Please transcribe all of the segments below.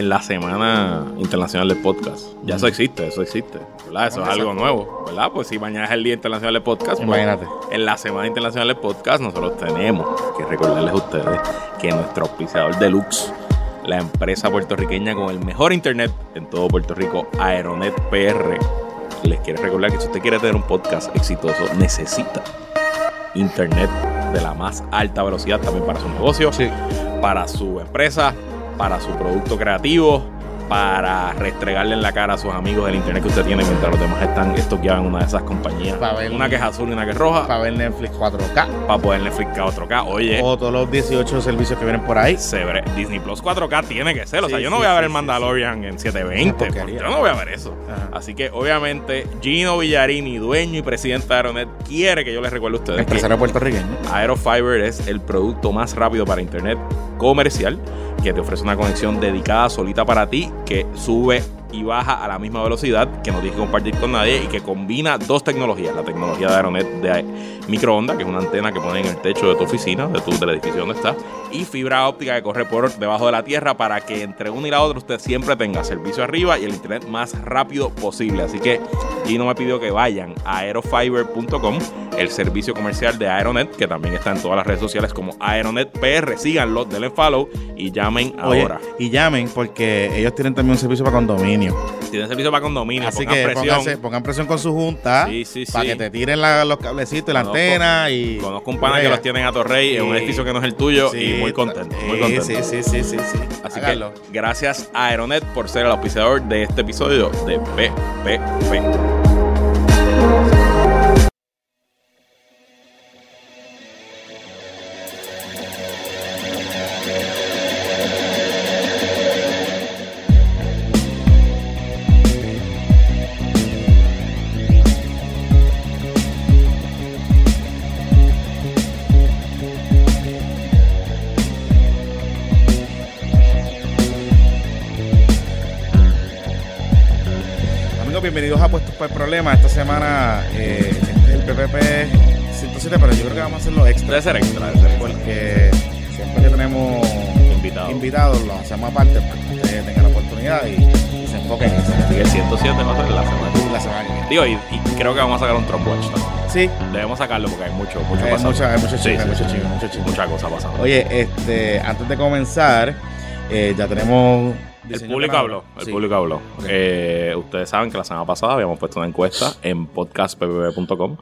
en la Semana Internacional del Podcast. Ya eso existe, eso existe. ¿verdad? Eso es algo nuevo, ¿verdad? Pues si mañana es el Día Internacional del Podcast, pues, Imagínate. en la Semana Internacional del Podcast nosotros tenemos que recordarles a ustedes que nuestro auspiciador deluxe, la empresa puertorriqueña con el mejor internet en todo Puerto Rico, Aeronet PR, les quiere recordar que si usted quiere tener un podcast exitoso, necesita internet de la más alta velocidad también para su negocio, Sí. para su empresa, para su producto creativo, para restregarle en la cara a sus amigos el internet que usted tiene mientras los demás están estoqueados en una de esas compañías. Ver- Una que es azul y una que es roja, Para ver Netflix 4K. para poder Netflix 4K. Oye, O todos los 18 servicios que vienen por ahí. severe- Disney Plus 4K tiene que ser. O sea, Sí, yo no sí, voy a ver sí, el Mandalorian en 720. Una porquería. Yo no voy a ver eso. Ajá. Así que, obviamente, Gino Villarini, dueño y presidente de Aeronet, quiere que yo les recuerde a ustedes Empresario puertorriqueño. Aerofiber es el producto más rápido para internet comercial que te ofrece una conexión dedicada solita para ti que sube y baja a la misma velocidad que no tienes que compartir con nadie y que combina dos tecnologías. La tecnología de Aeronet de microondas, que es una antena que ponen en el techo de tu oficina, de tu, del edificio donde estás, y fibra óptica que corre por debajo de la tierra para que entre una y la otra usted siempre tenga servicio arriba y el internet más rápido posible. Así que Gino me pidió que vayan a aerofiber.com, el servicio comercial de Aeronet, que también está en todas las redes sociales como Aeronet PR. Síganlo, denle follow y llamen Oye, ahora. y llamen porque ellos tienen también un servicio para condominio. Tienen servicio para condominio, Así pongan que presión. pónganse- pongan presión con su junta Sí, sí, para sí. que te tiren la- los cablecitos y la Conozco- antena y Conozco un pana que los tienen a Torrey en un edificio que no es el tuyo y muy contento, muy contento. Sí, sí, sí, sí, sí. Así Háganlo. que gracias a Aeronet por ser el auspiciador de este episodio de PPP. Amigos, bienvenidos a Puestos por el Problema. Esta semana eh, este es el PPP 107, pero yo creo que vamos a hacerlo extra. Debe ser extra, debe ser extra. Porque siempre que tenemos Invitado. invitados, lo hacemos aparte para que ustedes tengan la oportunidad y, y se enfoquen en eso. Así que el 107 va a ser la semana. La semana que viene. Digo, y, y creo que vamos a sacar un Trump Watch también. Sí, Debemos sacarlo porque hay mucho, mucho hay pasando. mucha, hay mucho Sí, chisme, sí, mucho sí. mucho chisme. Mucha cosa pasando. Oye, este, antes de comenzar, eh, ya tenemos. El público habló, el Sí. público habló. Eh, ustedes saben que la semana pasada habíamos puesto una encuesta en podcastpbb.com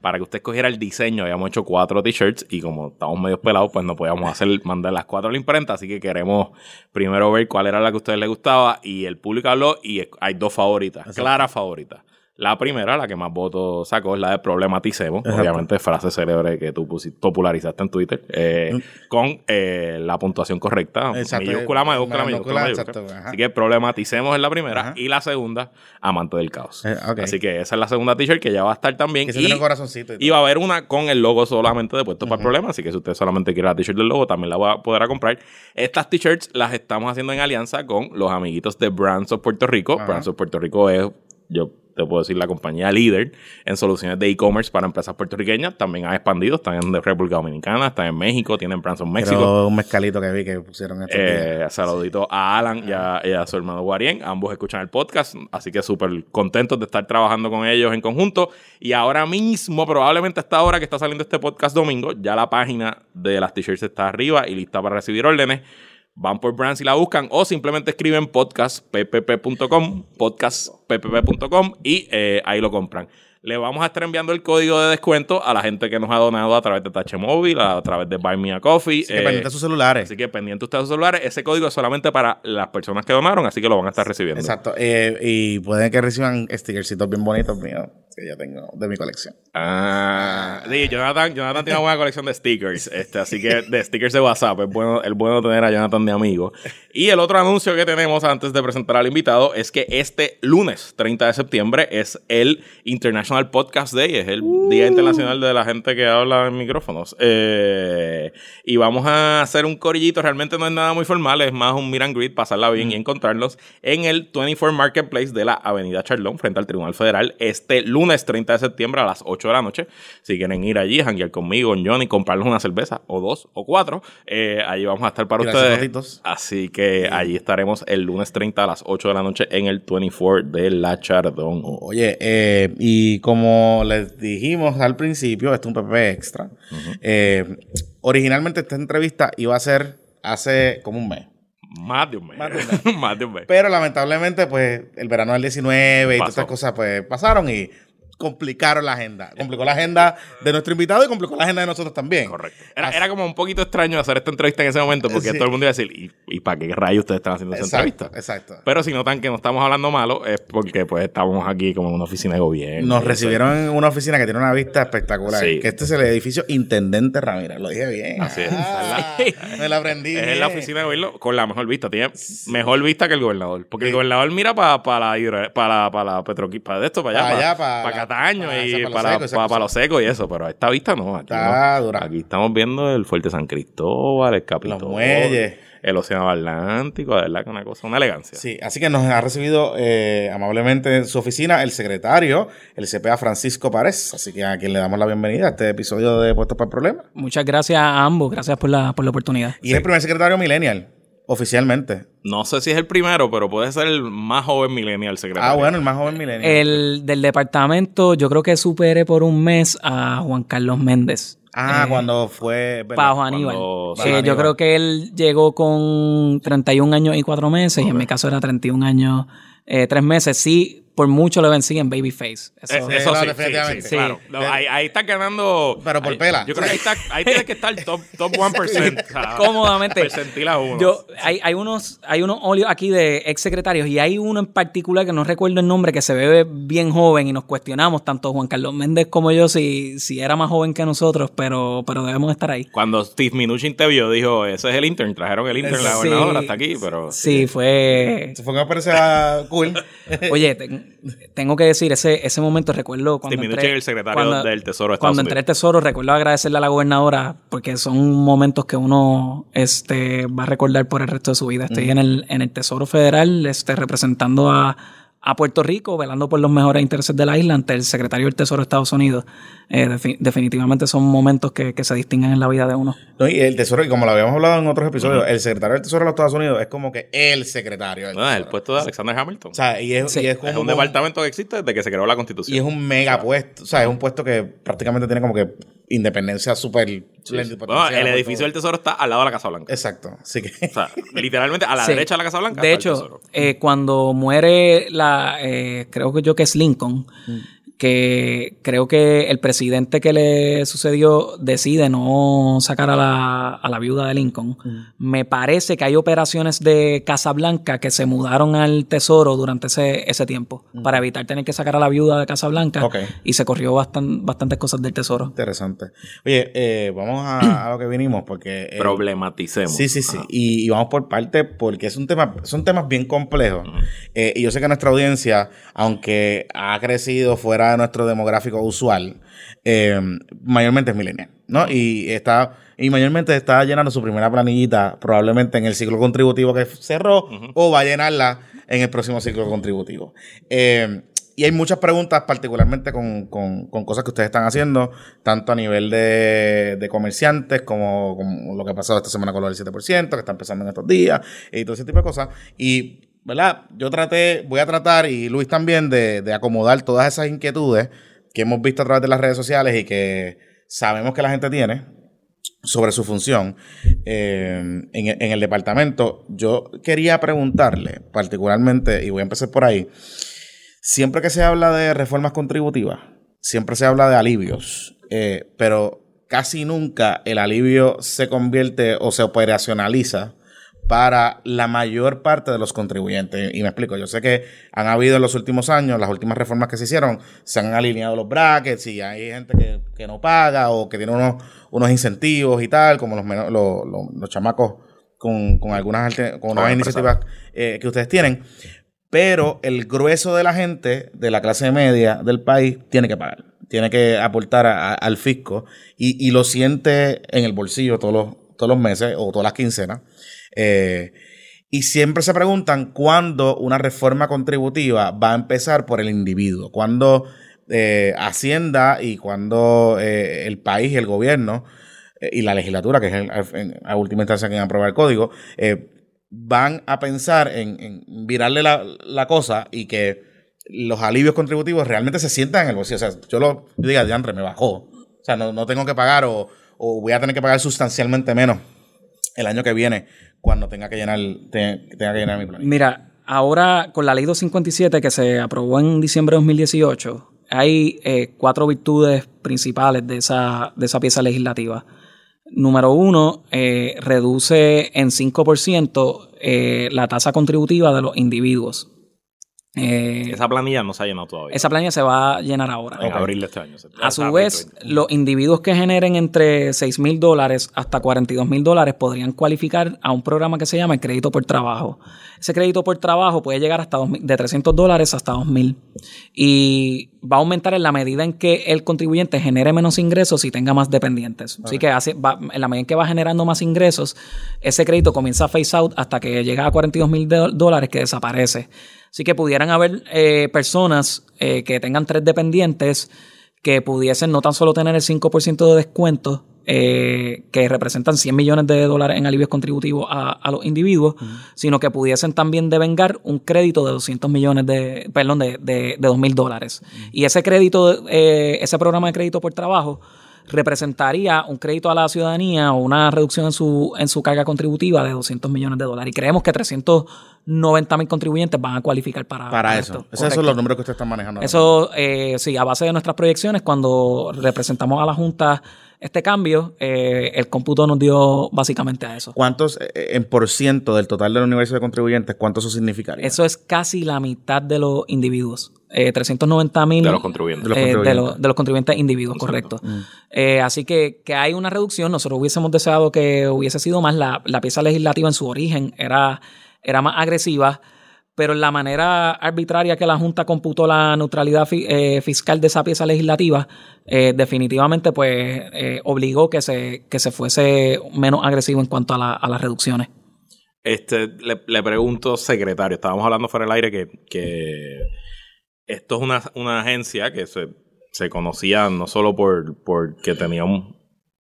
para que usted escogiera el diseño. Habíamos hecho cuatro t-shirts y como estamos medio pelados, pues no podíamos hacer mandar las cuatro a la imprenta. Así que queremos primero ver cuál era la que a ustedes les gustaba. Y el público habló y hay dos favoritas, Exacto. claras favoritas. La primera, la que más votos sacó, es la de Problematicemos. Exacto. Obviamente, frase célebre que tú popularizaste en Twitter. eh, Mm. con eh, la puntuación correcta. Exacto. Mayúscula, mayúscula, mayúscula, Mayúscula, exacto. Así que problematicemos en la primera Ajá. y la segunda, amante del caos. Eh. Así que esa es la segunda t-shirt que ya va a estar también. Que se Y, tiene un corazoncito. y va a haber una con el logo solamente de puesto para el problema. Así que si usted solamente quiere la t-shirt del logo, también la va a poder comprar. Estas t-shirts las estamos haciendo en alianza con los amiguitos de Brands of Puerto Rico. Brands of Puerto Rico es, yo te puedo decir, la compañía líder en soluciones de e-commerce para empresas puertorriqueñas. También ha expandido, están en República Dominicana, están en México, tienen Brands of México. Un mezcalito que vi que pusieron estos Eh, saludito a Alan y a, y a su hermano Guarien. Ambos escuchan el podcast, así que súper contentos de estar trabajando con ellos en conjunto. Y ahora mismo, probablemente a esta hora que está saliendo este podcast domingo, ya la página de las t-shirts está arriba y lista para recibir órdenes. Van por brands y la buscan o simplemente escriben podcastppp.com, podcastppp.com y eh, ahí lo compran. Le vamos a estar enviando el código de descuento a la gente que nos ha donado a través de Tache Móvil, a través de Buy Me a Coffee. Así que eh, pendiente de sus celulares. Así que pendiente ustedes de sus celulares. Ese código es solamente para las personas que donaron, así que lo van a estar recibiendo. Exacto. Eh, y pueden que reciban stickercitos bien bonitos míos que yo tengo de mi colección. Ah, sí, Jonathan, Jonathan tiene una buena colección de stickers, este, así que de stickers de WhatsApp, es bueno, es bueno tener a Jonathan de amigo. Y el otro anuncio que tenemos antes de presentar al invitado es que este lunes 30 de septiembre es el International Podcast Day, es el Día Internacional de la gente que habla en micrófonos. Eh, y vamos a hacer un corillito, realmente no es nada muy formal, es más un and greet, pasarla bien y encontrarlos en el 24 Marketplace de la Avenida Charlón, frente al Tribunal Federal, este lunes lunes 30 de septiembre a las 8 de la noche. Si quieren ir allí, janguear conmigo, con Johnny, comprarles una cerveza, o dos, o cuatro, eh, allí vamos a estar para ustedes. Así que allí estaremos el lunes 30 a las 8 de la noche en el 24 de La Chardón. Oye, eh, y como les dijimos al principio, esto es un PP extra. Eh, originalmente esta entrevista iba a ser hace como un mes. Más de un mes. Más de un mes. Pero lamentablemente, pues, el verano del 19 y todas estas cosas, pues, pasaron y complicaron la agenda. Complicó la agenda de nuestro invitado y complicó la agenda de nosotros también. Correcto. Era, como un poquito extraño hacer esta entrevista en ese momento porque todo el mundo iba a decir, ¿y, para qué rayos ustedes están haciendo esa entrevista? Exacto. Pero si notan que no estamos hablando malo es porque pues estamos aquí como en una oficina de gobierno. Nos recibieron en una oficina que tiene una vista espectacular. Que este es el edificio Intendente Ramírez. Lo dije bien. Así es. Ah, me lo aprendí. Es la oficina de gobierno con la mejor vista. Tiene mejor vista que el gobernador. Porque el gobernador mira para para la, para, para la para esto, para allá, para, para, Cataño y para, para, los secos y eso, pero a esta vista no. Aquí, aquí estamos viendo el Fuerte San Cristóbal, el Capitolio. El Océano Atlántico, de verdad que una cosa, una elegancia. Sí, así que nos ha recibido eh, amablemente en su oficina el secretario, el CPA Francisco Párez. Así que a quien le damos la bienvenida a este episodio de Puestos para el Problema. Muchas gracias a ambos, gracias por la, por la oportunidad. Y es el primer secretario millennial. Oficialmente. No sé si es el primero, pero puede ser el más joven millennial secretario. Ah, bueno, el más joven millennial. El del departamento, yo creo que supere por un mes a Juan Carlos Méndez. Ah, eh, cuando fue... Bajo Aníbal. yo creo que él llegó con 31 años y 4 meses, y en mi caso era 31 años, eh, 3 meses. Sí, por mucho le en Babyface. Eso, eh, eso sí, definitivamente. Sí, claro. ahí, ahí, está ganando. Pero por pela. Yo creo que ahí, está, ahí tiene que estar top, top 1%. Cómodamente. Percentila uno. Yo, hay, hay, unos, hay unos óleos aquí de ex secretarios y hay uno en particular que no recuerdo el nombre que se ve bien joven y nos cuestionamos, tanto Juan Carlos Méndez como yo, si, si era más joven que nosotros, pero, pero debemos estar ahí. Cuando Steve Minuchin te vio, dijo: Ese es el intern. Trajeron el intern, la gobernadora hasta aquí, pero. Sí, fue. Se fue que me parecía cool. Oye, tengo que decir, ese, ese momento recuerdo cuando entré, el secretario del Tesoro Cuando entré al Tesoro, recuerdo agradecerle a la gobernadora porque son momentos que uno este, va a recordar por el resto de su vida. Estoy en, el, en el Tesoro Federal este, representando a a Puerto Rico, velando por los mejores intereses de la isla ante el secretario del Tesoro de Estados Unidos. Eh, definitivamente son momentos que, se distinguen en la vida de uno. y el Tesoro, y como lo habíamos hablado en otros episodios, el secretario del Tesoro de los Estados Unidos es como que el secretario del no, es el puesto de Alexander Hamilton. O sea, y es, un departamento que existe desde que se creó la Constitución. Y es un mega puesto, o sea, es un puesto que prácticamente tiene como que independencia súper el edificio del Tesoro está al lado de la Casa Blanca. Exacto. Así que... O sea, literalmente a la derecha de la Casa Blanca. De hecho, eh, cuando muere la, eh, creo que yo que es Lincoln, mm que creo que el presidente que le sucedió decide no sacar a la, a la viuda de Lincoln. Mm. Me parece que hay operaciones de Casablanca que se mudaron al Tesoro durante ese, ese tiempo mm. para evitar tener que sacar a la viuda de Casablanca y se corrió bastan, bastantes cosas del Tesoro. Interesante. Oye, eh, vamos a, lo que vinimos porque... Eh, Problematicemos. Sí, sí, sí. Y, vamos por parte porque es un tema, son temas bien complejos. Eh, y yo sé que nuestra audiencia, aunque ha crecido fuera de nuestro demográfico usual, eh, mayormente es millennial, ¿no? Y está, y mayormente está llenando su primera planillita probablemente en el ciclo contributivo que cerró o va a llenarla en el próximo ciclo contributivo. Eh, y hay muchas preguntas, particularmente con, cosas que ustedes están haciendo, tanto a nivel de, comerciantes como, lo que ha pasado esta semana con lo del 7%, que está empezando en estos días, y todo ese tipo de cosas. Y ¿verdad? Yo traté, voy a tratar, y Luis también, de, acomodar todas esas inquietudes que hemos visto a través de las redes sociales y que sabemos que la gente tiene sobre su función eh, en, el departamento. Yo quería preguntarle, particularmente, y voy a empezar por ahí, siempre que se habla de reformas contributivas, siempre se habla de alivios, eh, pero casi nunca el alivio se convierte o se operacionaliza para la mayor parte de los contribuyentes. Y me explico, yo sé que han habido en los últimos años, las últimas reformas que se hicieron, se han alineado los brackets y hay gente que, no paga o que tiene unos, unos incentivos y tal, como los, los, los, chamacos con, algunas, con unas iniciativas eh, que ustedes tienen. Pero el grueso de la gente de la clase media del país tiene que pagar, tiene que aportar al fisco y, y, lo siente en el bolsillo todos los, todos los meses o todas las quincenas. Eh, y siempre se preguntan cuándo una reforma contributiva va a empezar por el individuo, cuándo eh, Hacienda y cuando eh, el país y el gobierno eh, y la legislatura, que es el- en- a última instancia quien aprueba el código, eh, van a pensar en, en virarle la, la cosa y que los alivios contributivos realmente se sientan en el bolsillo. O sea, yo lo yo diga, diantre, me bajó. O sea, no, no tengo que pagar o, o voy a tener que pagar sustancialmente menos el año que viene cuando tenga que llenar, te- tenga que llenar mi plan. Mira, ahora con la ley 257 que se aprobó en diciembre de 2018, hay eh, cuatro virtudes principales de esa, de esa pieza legislativa. Número uno, eh, reduce en 5% eh, la tasa contributiva de los individuos. Eh, Esa planilla no se ha llenado todavía. esa planilla se va a llenar ahora. en abril de este año. A su vez, los individuos que generen entre 6 mil dólares hasta 42 mil dólares podrían cualificar a un programa que se llama el crédito por trabajo. Ese crédito por trabajo puede llegar hasta 2.000 de 300 dólares hasta 2 mil. Y va a aumentar en la medida en que el contribuyente genere menos ingresos y tenga más dependientes. Así que hace, va- en la medida en que va generando más ingresos, ese crédito comienza a phase out hasta que llega a 42 mil dólares que desaparece. Así que pudieran haber eh, personas eh, que tengan tres dependientes que pudiesen no tan solo tener el 5% de descuento, eh, que representan 100 millones de dólares en alivios contributivos a, a los individuos, sino que pudiesen también devengar un crédito de 200 millones de, perdón, de, de, de 2 mil dólares. Y ese crédito, eh, ese programa de crédito por trabajo, representaría un crédito a la ciudadanía o una reducción en su, en su carga contributiva de 200 millones de dólares. Y creemos que 390 mil contribuyentes van a cualificar para, Para esto. eso. Esos son los números que ustedes están manejando. Eso, eh, sí, a base de nuestras proyecciones, cuando representamos a la Junta este cambio, eh, el cómputo nos dio básicamente a eso. ¿Cuántos eh, en por ciento del total del universo de contribuyentes, cuánto eso significaría? Eso es casi la mitad de los individuos. Eh, 390 mil De los contribuyentes. De los eh, de, contribuyentes. los- de los contribuyentes individuos, correcto. Eh, así que, que hay una reducción. Nosotros hubiésemos deseado que hubiese sido más. La, la pieza legislativa en su origen era, era más agresiva, pero la manera arbitraria que la Junta computó la neutralidad eh, fiscal de esa pieza legislativa, eh, definitivamente pues eh, obligó que se, que se fuese menos agresivo en cuanto a, la- a las reducciones. Este, le, pregunto, secretario, estábamos hablando fuera del aire que, que esto es una, una agencia que se, se conocía no solo por, por que tenía un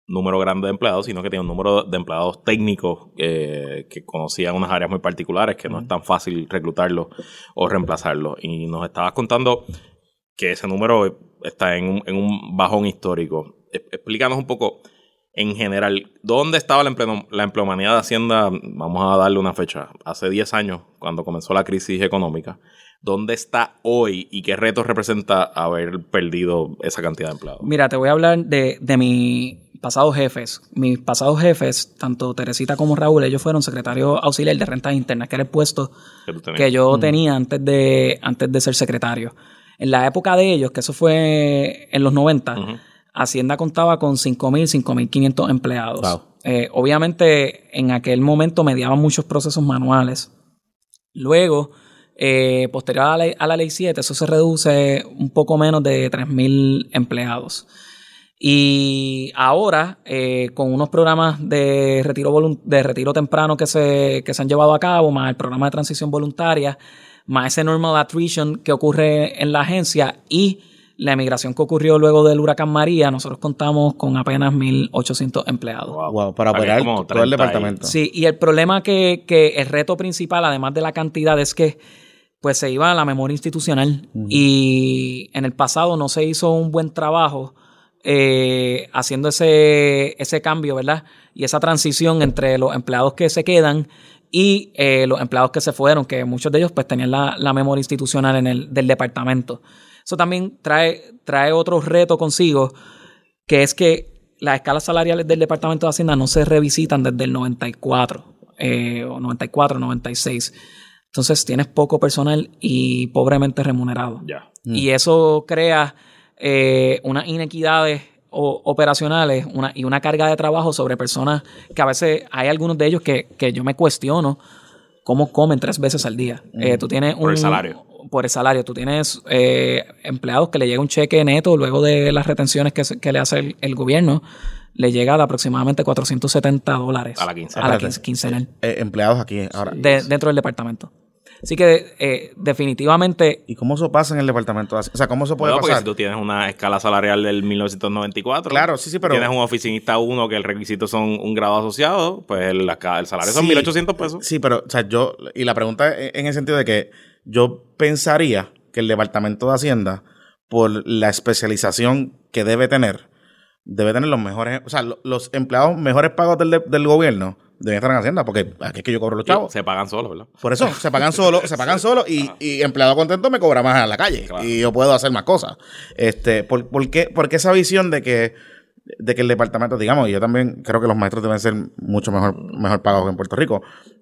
número grande de empleados, sino que tenía un número de empleados técnicos eh, que conocían unas áreas muy particulares que no es tan fácil reclutarlos o reemplazarlos. Y nos estabas contando que ese número está en un, en un bajón histórico. E- Explícanos un poco, en general, ¿dónde estaba la, empleo- la empleomanía de Hacienda? Vamos a darle una fecha. Hace 10 años, cuando comenzó la crisis económica. ¿Dónde está hoy y qué retos representa haber perdido esa cantidad de empleados? Mira, te voy a hablar de, de mis pasados jefes. Mis pasados jefes, tanto Teresita como Raúl, ellos fueron secretarios auxiliar de rentas internas, que era el puesto que yo tenía antes de, antes de ser secretario. En la época de ellos, que eso fue en los 90, Ujú. Hacienda contaba con 5.000, 5.500 empleados. Wow. Eh, obviamente, en aquel momento mediaban muchos procesos manuales. Luego, eh, posterior a la, ley, a la ley 7, eso se reduce un poco menos de 3.000 empleados. Y ahora, eh, con unos programas de retiro, volun- de retiro temprano que se, que se han llevado a cabo, más el programa de transición voluntaria, más ese normal attrition que ocurre en la agencia y la emigración que ocurrió luego del huracán María, nosotros contamos con apenas 1.800 empleados. Wow. Wow, para operar todo el 30 y- departamento. Sí, y el problema que, que el reto principal, además de la cantidad, es que pues se iba a la memoria institucional y en el pasado no se hizo un buen trabajo eh, haciendo ese, ese cambio, ¿verdad? Y esa transición entre los empleados que se quedan y eh, los empleados que se fueron, que muchos de ellos pues tenían la, la memoria institucional en el, del departamento. Eso también trae, trae otro reto consigo, que es que las escalas salariales del Departamento de Hacienda no se revisitan desde el 94, eh, o 94, 96. Entonces tienes poco personal y pobremente remunerado. Ya. Y eso crea eh, unas inequidades o- operacionales una, y una carga de trabajo sobre personas que a veces hay algunos de ellos que, que yo me cuestiono cómo comen tres veces al día. Eh, tú tienes Por el un- salario. Por el salario. Tú tienes eh, empleados que le llega un cheque neto luego de las retenciones que, que le hace el, el gobierno. Le llega de aproximadamente 470 dólares A la quincena. a la quincenal Eh, empleados aquí ahora. de- dentro del departamento. Así que eh, definitivamente... ¿Y cómo eso pasa en el departamento de Hacienda? O sea, ¿cómo eso puede Bueno, porque pasar? si tú tienes una escala salarial del 1994. Claro, sí, sí, pero- Tienes un oficinista uno que el requisito son un grado asociado, pues el, el salario son Sí. 1800 pesos. Sí, pero, o sea, yo, y la pregunta es en el sentido de que yo pensaría que el Departamento de Hacienda, por la especialización que debe tener, debe tener los mejores, o sea, lo- los empleados mejores pagos del, de- del gobierno deben estar en Hacienda, porque aquí es que yo cobro los chavos. Se pagan solos, ¿verdad? Por eso, se pagan solo, se pagan solo y, y empleado contento me cobra más en la calle Claro. y yo puedo hacer más cosas. Este, ¿por, por qué, por qué esa visión de que, de que el departamento, digamos, y yo también creo que los maestros deben ser mucho mejor, mejor pagados que en Puerto Rico,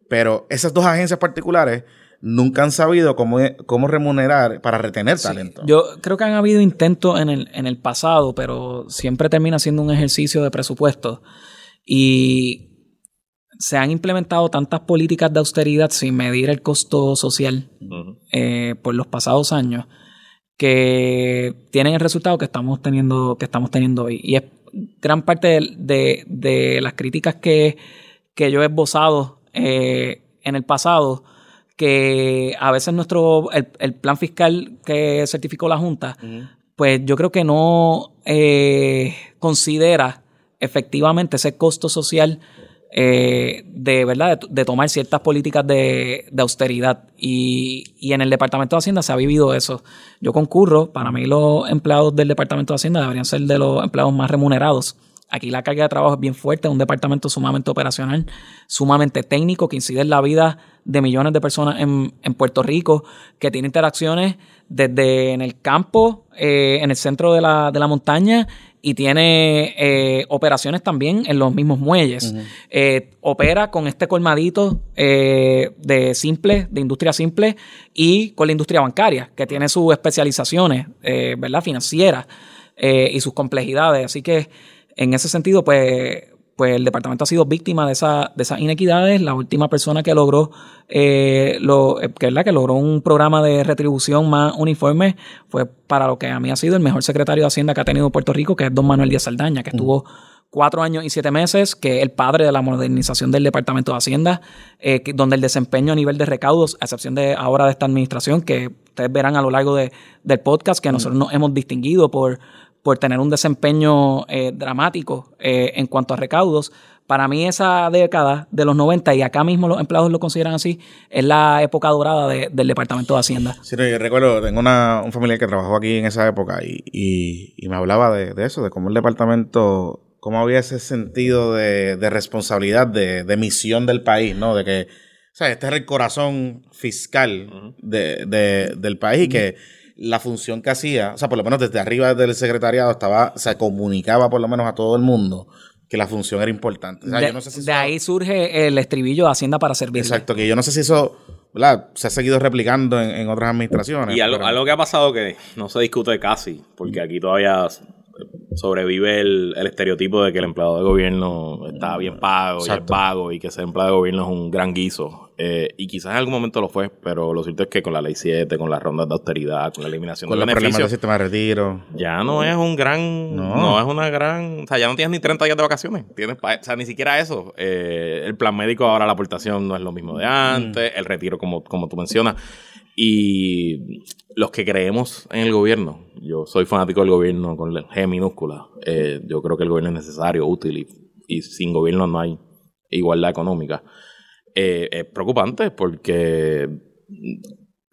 pero esas dos agencias particulares nunca han sabido cómo, cómo remunerar para retener talento. Yo creo que han habido intentos en el, en el pasado, pero siempre termina siendo un ejercicio de presupuesto. Y se han implementado tantas políticas de austeridad sin medir el costo social eh, por los pasados años que tienen el resultado que estamos teniendo, que estamos teniendo hoy. Y es gran parte de, de- de las críticas que, que yo he esbozado eh, en el pasado, que a veces nuestro, el, el plan fiscal que certificó la Junta, pues yo creo que no eh, considera efectivamente ese costo social eh, de verdad de, tomar ciertas políticas de, austeridad. Y, y en el departamento de hacienda se ha vivido eso. Yo concurro para mí los empleados del departamento de hacienda deberían ser de los empleados más remunerados. Aquí la carga de trabajo es bien fuerte un departamento sumamente operacional sumamente técnico que incide en la vida de millones de personas en, en Puerto Rico que tiene interacciones desde en el campo eh, en el centro de la, de la montaña y tiene eh, operaciones también en los mismos muelles. Eh, opera con este colmadito eh, de simple, de industria simple y con la industria bancaria, que tiene sus especializaciones, eh, ¿verdad? Financieras eh, y sus complejidades. Así que en ese sentido, pues, pues el departamento ha sido víctima de, esa, de esas inequidades. La última persona que logró, eh, lo, eh, que, ¿verdad? que logró un programa de retribución más uniforme fue para lo que a mí ha sido el mejor secretario de Hacienda que ha tenido Puerto Rico, que es don Manuel Díaz Saldaña, que estuvo cuatro años y siete meses, que es el padre de la modernización del Departamento de Hacienda, eh, donde el desempeño a nivel de recaudos, a excepción de ahora de esta administración, que ustedes verán a lo largo de- del podcast, que nosotros nos hemos distinguido por, por tener un desempeño eh, dramático eh, en cuanto a recaudos. Para mí esa década de los 90, y acá mismo los empleados lo consideran así, es la época dorada de- del Departamento de Hacienda. Sí, no, yo recuerdo, tengo una, un familiar que trabajó aquí en esa época y, y- y me hablaba de, de eso, de cómo el departamento, cómo había ese sentido de, de responsabilidad, de, de misión del país, ¿no? De que, o sea, este era el corazón fiscal de, de- del país y que la función que hacía, o sea, por lo menos desde arriba del secretariado estaba, se comunicaba por lo menos a todo el mundo que la función era importante. O sea, de yo no sé si de eso- ahí surge el estribillo de Hacienda para servir. Exacto, que yo no sé si eso ¿verdad? se ha seguido replicando en, en otras administraciones. Y algo, pero- algo que ha pasado que no se discute casi, porque aquí todavía sobrevive el, el estereotipo de que el empleado de gobierno está bien pago y es vago y que ser empleado de gobierno es un gran guiso. Eh, y quizás en algún momento lo fue, pero lo cierto es que con la ley 7, con las rondas de austeridad, con la eliminación con de los del sistema de retiro. ya no es un gran, No. no. es una gran, o sea, ya no tienes ni 30 días de vacaciones, tienes, pa- o sea, ni siquiera eso. Eh, el plan médico ahora la aportación no es lo mismo de antes, el retiro como, como tú mencionas. Y los que creemos en el gobierno, yo soy fanático del gobierno con la G minúscula, eh, yo creo que el gobierno es necesario, útil y, y sin gobierno no hay igualdad económica. Eh, es preocupante porque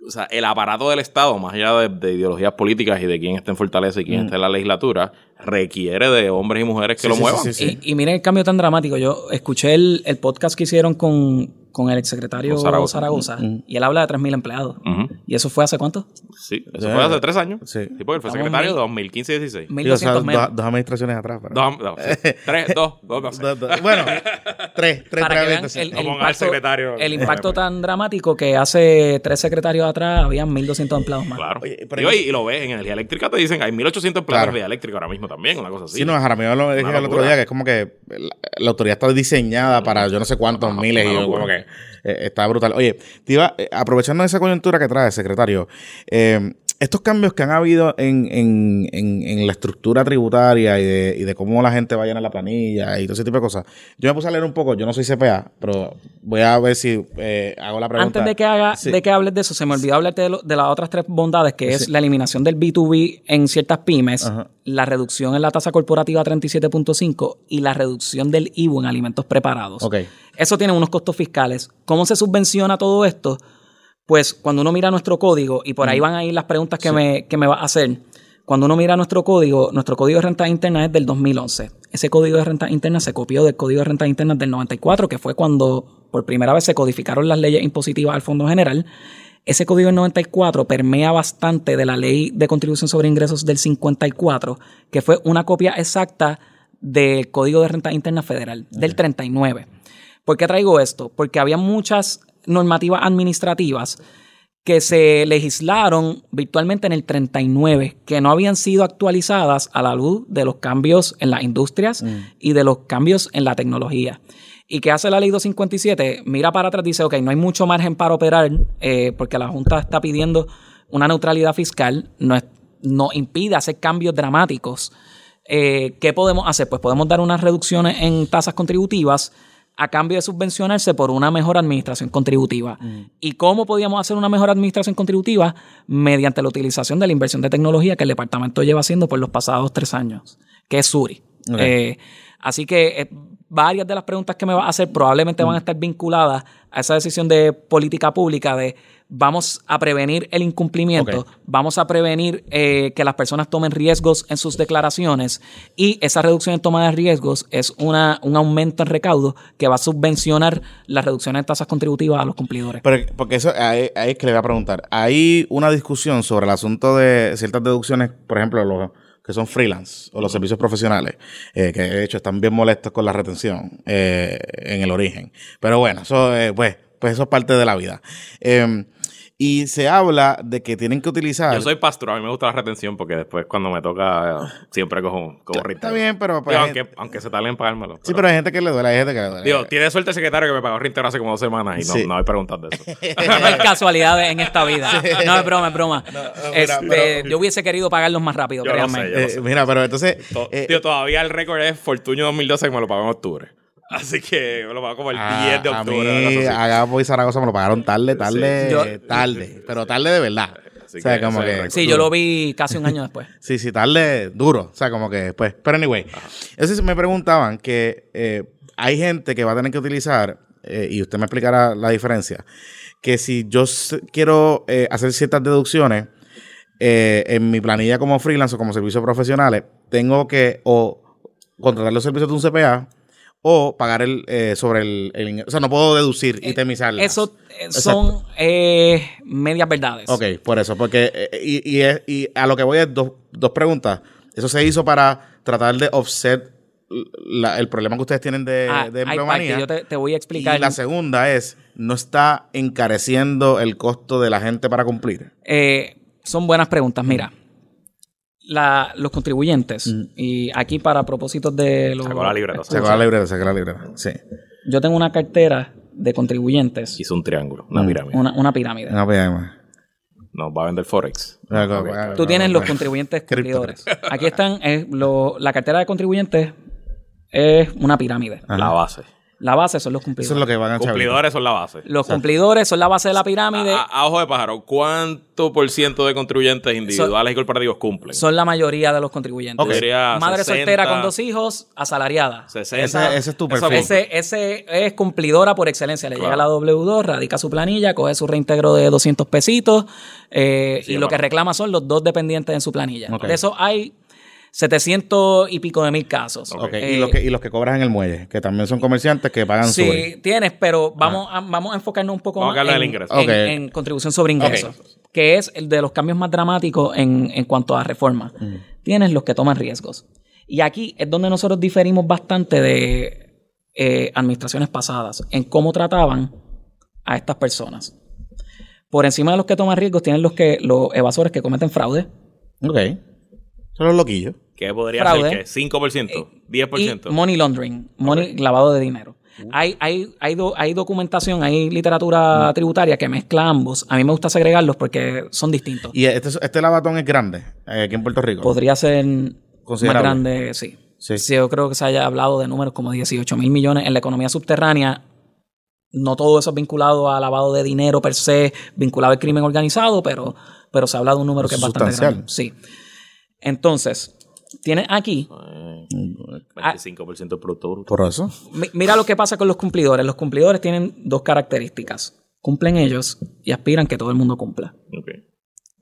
o sea, el aparato del Estado, más allá de, de ideologías políticas y de quién está en Fortaleza y quién Mm. está en la legislatura, requiere de hombres y mujeres que Sí, lo sí, muevan. sí, sí, sí. Y, y miren el cambio tan dramático. Yo escuché el, el podcast que hicieron con, con el exsecretario Zaragoza, Zaragoza. y él habla de 3.000 empleados. ¿Y eso fue hace cuánto? Sí, eso Sí. fue hace tres años. Sí. porque él fue Estamos secretario de mil- 2015 y 16. 1.200 Digo, o sea, dos, dos administraciones atrás. pero- Dos, no, sí. tres, dos, dos, no sé. Bueno, tres, tres, Para que vean el, el impacto, secretario. el impacto tan dramático que hace tres secretarios atrás habían 1.200 empleados más. Claro. Oye, pero y lo ves en energía eléctrica, te dicen hay 1800 empleados Claro. en energía eléctrica ahora mismo también, una cosa así. Sí, no, Jaramillo lo dije el otro día, que es como que la, la autoridad está diseñada para yo no sé cuántos miles y yo como que eh, está brutal. Oye, te iba, eh, aprovechando esa coyuntura que trae, secretario, eh, estos cambios que han habido en, en, en, en la estructura tributaria y de, y de cómo la gente va a llenar la planilla y todo ese tipo de cosas, yo me puse a leer un poco, yo no soy CPA, pero voy a ver si eh, hago la pregunta. Antes de que, haga, Sí. de que hables de eso, se me olvidó hablarte de, lo- de las otras tres bondades, que es la eliminación del B2B en ciertas pymes, Ajá. la reducción en la tasa corporativa a 37.5 y la reducción del IVU en alimentos preparados. Ok. Eso tiene unos costos fiscales. ¿Cómo se subvenciona todo esto? Pues cuando uno mira nuestro código, y por ahí van a ir las preguntas que, me, que me va a hacer. Cuando uno mira nuestro código, nuestro código de renta interna es del 2011. Ese código de renta interna se copió del código de renta interna del 94, que fue cuando por primera vez se codificaron las leyes impositivas al Fondo General. Ese código del 94 permea bastante de la ley de contribución sobre ingresos del 54, que fue una copia exacta del código de renta interna federal, del 39. ¿Por qué traigo esto? Porque había muchas normativas administrativas que se legislaron virtualmente en el 39, que no habían sido actualizadas a la luz de los cambios en las industrias y de los cambios en la tecnología. ¿Y qué hace la ley 257? Mira para atrás, dice, ok, no hay mucho margen para operar eh, porque la Junta está pidiendo una neutralidad fiscal, no, es- no impide hacer cambios dramáticos. Eh, ¿Qué podemos hacer? Pues podemos dar unas reducciones en tasas contributivas a cambio de subvencionarse por una mejor administración contributiva. ¿Y cómo podíamos hacer una mejor administración contributiva? Mediante la utilización de la inversión de tecnología que el departamento lleva haciendo por los pasados tres años, que es Suri. Eh, así que eh, varias de las preguntas que me va a hacer probablemente van a estar vinculadas a esa decisión de política pública de vamos a prevenir el incumplimiento, vamos a prevenir eh, que las personas tomen riesgos en sus declaraciones y esa reducción en toma de riesgos es una, un aumento en recaudo que va a subvencionar la reducción en tasas contributivas a los cumplidores. Pero, porque eso, ahí, ahí es que le voy a preguntar. Hay una discusión sobre el asunto de ciertas deducciones, por ejemplo, los que son freelance o los servicios profesionales, eh, que de hecho están bien molestos con la retención eh, en el origen. Pero bueno, eso, eh, pues, pues eso es parte de la vida. Eh, y se habla de que tienen que utilizar. Yo soy pastor, a mí me gusta la retención porque después cuando me toca siempre cojo, cojo Está bien, pero. pues, Digo, aunque, aunque se tarden en pagármelo. sí, pero hay gente que le duele, hay gente que le duele. Digo, tiene suerte el secretario que me pagó reintegro hace como dos semanas y no, Sí. no hay preguntas de eso. No hay casualidades en esta vida. No es broma, es broma. mira, Este, pero- yo hubiese querido pagarlos más rápido, Yo lo créanme. sé, yo- Eh, mira, pero entonces. To- eh, tío, todavía el récord es Fortunio 2012 que me lo pagó en octubre. Así que me lo pagó como el a- 10 de a octubre. a Gabo y Zaragoza me lo pagaron tarde, tarde, Sí. Yo- tarde. Pero tarde de verdad. O sea, que como que. Sí, yo lo vi casi un año después. Sí, sí, tarde duro. O sea, como que después. Pero anyway. Entonces me preguntaban que eh, hay gente que va a tener que utilizar, eh, y usted me explicará la diferencia, que si yo quiero eh, hacer ciertas deducciones eh, en mi planilla como freelance o como servicios profesionales, tengo que o contratar los servicios de un CPA o pagar el eh, sobre el, el. O sea, no puedo deducir y temizarlas. Eso eh, son eh, medias verdades. Ok, por eso, porque eh, y, y, a lo que voy es dos, dos preguntas. Eso se hizo para tratar de offset la- el problema que ustedes tienen de, Ah, de empleomanía. yo te, te voy a explicar. Y la segunda es, ¿no está encareciendo el costo de la gente para cumplir? Eh, son buenas preguntas. Mira, la- los contribuyentes, y aquí para propósitos de los... Sacó la libreta. Sacó la libreta, sacó la libreta. Sí. Yo tengo una cartera de contribuyentes, Hizo un triángulo, una Mm. pirámide. una, una pirámide. Una pena. Nos va a vender Forex. Ok. Tú tienes los contribuyentes cumplidores. Aquí están, eh, lo- la cartera de contribuyentes es una pirámide. La base. La base son los Eso cumplidores. es lo que van a echar. Cumplidores son la base. Los cumplidores son la base de la pirámide, A, a ojo de pájaro, ¿cuánto por ciento de contribuyentes individuales y corporativos cumplen? son la mayoría de los contribuyentes. Madre 60, soltera con dos hijos, asalariada. 60. Ese- ese es tu Eso perfil. Ese, ese es cumplidora por excelencia. Le Claro. llega la W2, radica su planilla, coge su reintegro de 200 pesitos eh, Sí, y lo que reclama son los dos dependientes en su planilla. De eso hay 700 y pico de mil casos. Ok, Eh, y, los que, y los que cobran en el muelle, que también son comerciantes que pagan su... Sí, tienes, pero vamos, a, vamos a enfocarnos un poco Vamos más en, del ingreso. en- Ok. en contribución sobre ingresos, que es el de los cambios más dramáticos en, en cuanto a reforma. Tienes los que toman riesgos. Y aquí es donde nosotros diferimos bastante de eh, administraciones pasadas, en cómo trataban a estas personas. Por encima de los que toman riesgos, tienen los que los evasores que cometen fraude. Ok. Son los loquillos. ¿Qué podría Fraude. ser? ¿Qué? ¿5%? Y ¿10%? money laundering, money, lavado de dinero. Hay, hay, hay, do- hay documentación, hay literatura tributaria que mezcla ambos. A mí me gusta segregarlos porque son distintos. Y este, este lavatón es grande eh, aquí en Puerto Rico. Podría ser más grande, sí. Sí. Sí, Yo creo que se haya hablado de números como 18 mil millones en la economía subterránea. No todo eso es vinculado a lavado de dinero per se, vinculado al crimen organizado, pero, pero se habla de un número que es bastante grande. Sí. Entonces, tienes aquí, Ah. 25% del Producto Bruto. Por eso. mi- mira lo que pasa con los cumplidores. Los cumplidores tienen dos características. Cumplen ellos y aspiran que todo el mundo cumpla.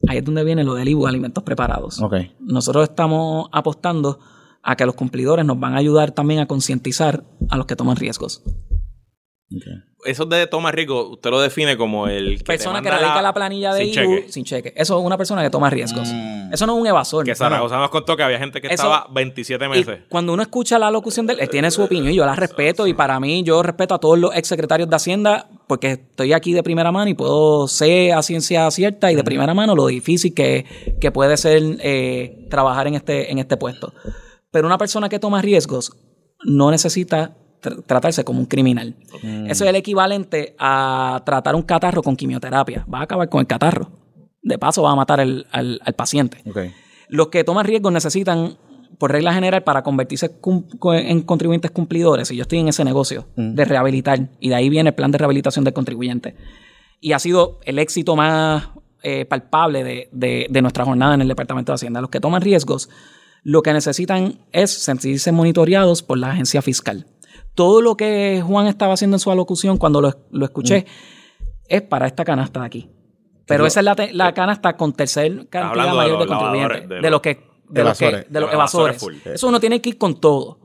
Ahí es donde viene lo del IBU, alimentos preparados. Ok. Nosotros estamos apostando a que los cumplidores nos van a ayudar también a concientizar a los que toman riesgos. Eso de toma riesgo, usted lo define como el que persona te que radica la planilla de sin IBU cheque. sin cheque. Eso es una persona que toma riesgos. Eso no es un evasor. Que Zaragoza nos contó que había gente que Eso- estaba 27 Y meses. cuando uno escucha la locución de él, él tiene su opinión y yo la respeto. Y para mí, yo respeto a todos los exsecretarios de Hacienda porque estoy aquí de primera mano y puedo ser a ciencia cierta y de primera mano lo difícil que, que puede ser eh, trabajar en este, en este puesto. Pero una persona que toma riesgos no necesita tr- tratarse como un criminal. Eso es el equivalente a tratar un catarro con quimioterapia. Va a acabar con el catarro. De paso, va a matar el- al- al paciente. Los que toman riesgos necesitan, por regla general, para convertirse en contribuyentes cumplidores, y yo estoy en ese negocio de rehabilitar, y de ahí viene el plan de rehabilitación del contribuyente. Y ha sido el éxito más eh, palpable de, de- de nuestra jornada en el Departamento de Hacienda. Los que toman riesgos, lo que necesitan es sentirse monitoreados por la agencia fiscal. Todo lo que Juan estaba haciendo en su alocución cuando lo, lo escuché es para esta canasta de aquí. Pero esa es la, la canasta con tercer cantidad de mayor de, los contribuyentes. de De, los- que de los, que- evasores. de los evasores full. Eso uno tiene que ir con todo.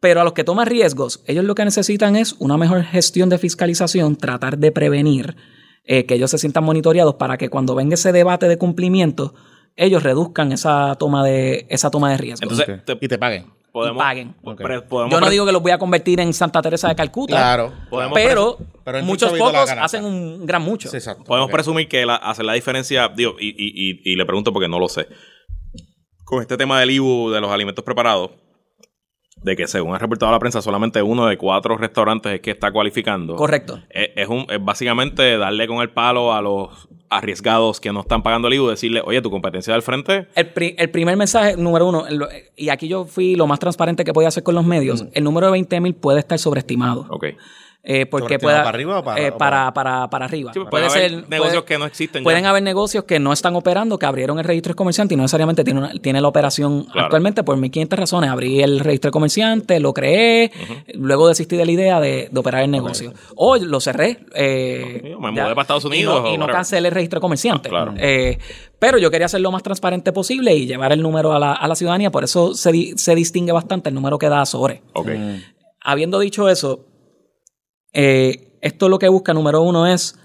Pero a los que toman riesgos, ellos lo que necesitan es una mejor gestión de fiscalización, tratar de prevenir eh, que ellos se sientan monitoreados para que cuando venga ese debate de cumplimiento, ellos reduzcan esa toma de, esa toma de riesgos. Entonces, te- y te paguen. Podemos, paguen. podemos Yo no digo que los voy a convertir en Santa Teresa de Calcuta. Claro. Podemos Pero, muchos pocos hacen un gran mucho. Sí, exacto. Podemos presumir que la, hacer la diferencia, digo, y, y- y- y le pregunto porque no lo sé. Con este tema del IBU de los alimentos preparados, de que según ha reportado la prensa, solamente uno de cuatro restaurantes es que está cualificando. Correcto. Es, es un, es básicamente darle con el palo a los arriesgados que no están pagando el IBU, decirle, oye, tu competencia del frente, El, pri- el primer mensaje, número uno, el- y aquí yo fui lo más transparente que podía hacer con los medios, el número de 20 mil puede estar sobreestimado. ok. Eh, porque ¿Sobreestimado pueda, para arriba o para- eh, o para, para, para arriba. Sí, pueden haber negocios puede- que no existen ya. Pueden haber negocios que no están operando, que abrieron el registro de comerciante y no necesariamente tiene, una- tiene la operación Claro. actualmente por 1500 razones. Abrí el registro de comerciante, lo creé, luego desistí de la idea de, de operar el negocio. O lo cerré. eh, Me ya, mudé para Estados y Unidos no- Y no, cancelé el registro de comerciante. Ah, claro. Eh, pero yo quería ser lo más transparente posible y llevar el número a la, a la ciudadanía. Por eso se, di- se distingue bastante el número que da sobre. Ok. Habiendo dicho eso, eh, esto lo que busca, número uno, es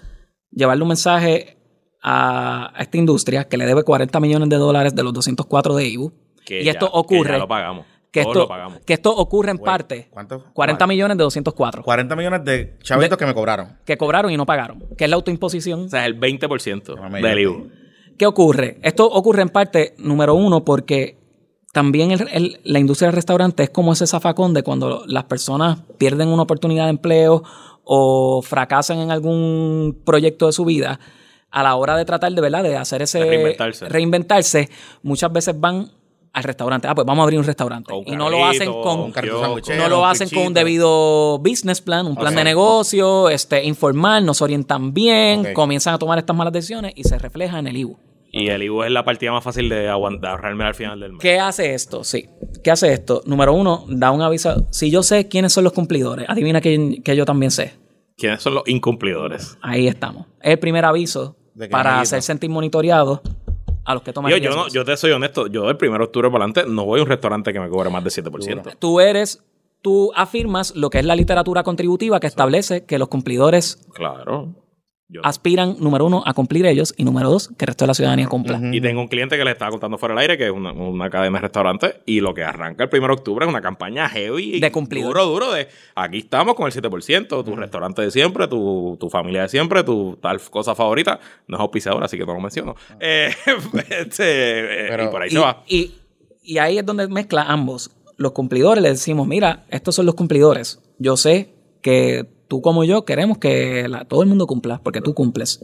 llevarle un mensaje a, esta industria que le debe 40 millones de dólares de los 204 de IBU. Que y ya- esto que ocurre. ya lo pagamos. que esto, lo pagamos. que esto ocurre en parte. ¿Cuánto? 40 millones de 204 40 millones de chavitos que me cobraron. que cobraron y no pagaron, que es la autoimposición. O sea, el 20% Déjame del. IBU. ¿Qué ocurre? Esto ocurre en parte, número uno, porque también el- el- la industria del restaurante es como ese zafacón de cuando las personas pierden una oportunidad de empleo o fracasan en algún proyecto de su vida, a la hora de tratar de, ¿verdad? de hacer ese... De reinventarse. reinventarse, muchas veces van al restaurante. Ah, pues vamos a abrir un restaurante. Un y no lo hacen con... un kiosco. No lo un hacen con un debido business plan, un plan de negocio, este, informal, no se orientan bien, comienzan a tomar estas malas decisiones y se refleja en el IBU. Y el IBU es la partida más fácil de, aguant- de ahorrarme al final del mes. ¿Qué hace esto? Sí. ¿Qué hace esto? Número uno, da un aviso. Si yo sé quiénes son los cumplidores, adivina que, que yo también sé. ¿Quiénes son los incumplidores? Ahí estamos. Es el primer aviso para hacer sentir monitoreados a los que toman Yo, yo, no, yo te soy honesto, yo del 1 de octubre para adelante no voy a un restaurante que me cobre más de 7%. Tú eres, tú afirmas lo que es la literatura contributiva que establece que los cumplidores Claro. Yo- aspiran, número uno, a cumplir ellos y número dos, que el resto de la ciudadanía cumpla. Y tengo un cliente que le estaba contando fuera del aire, que es una, una cadena de restaurantes, y lo que arranca el 1 de octubre es una campaña heavy. De cumplidor. Duro, duro, de aquí estamos con el 7%, tu restaurante de siempre, tu, tu familia de siempre, tu tal cosa favorita. No es auspiciador, así que no lo menciono. Eh, este, eh, Pero- y por ahí Y, se va. y- y ahí es donde mezcla ambos. Los cumplidores les decimos, mira, estos son los cumplidores. Yo sé que tú como yo queremos que la- todo el mundo cumpla, porque tú cumples.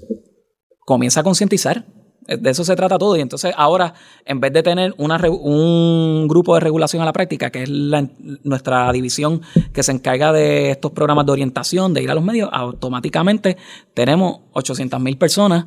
Comienza a concientizar. Eh, De eso se trata todo. Y entonces ahora, en vez de tener una, un grupo de regulación a la práctica, que es la- nuestra división que se encarga de estos programas de orientación, de ir a los medios, automáticamente tenemos 800 mil personas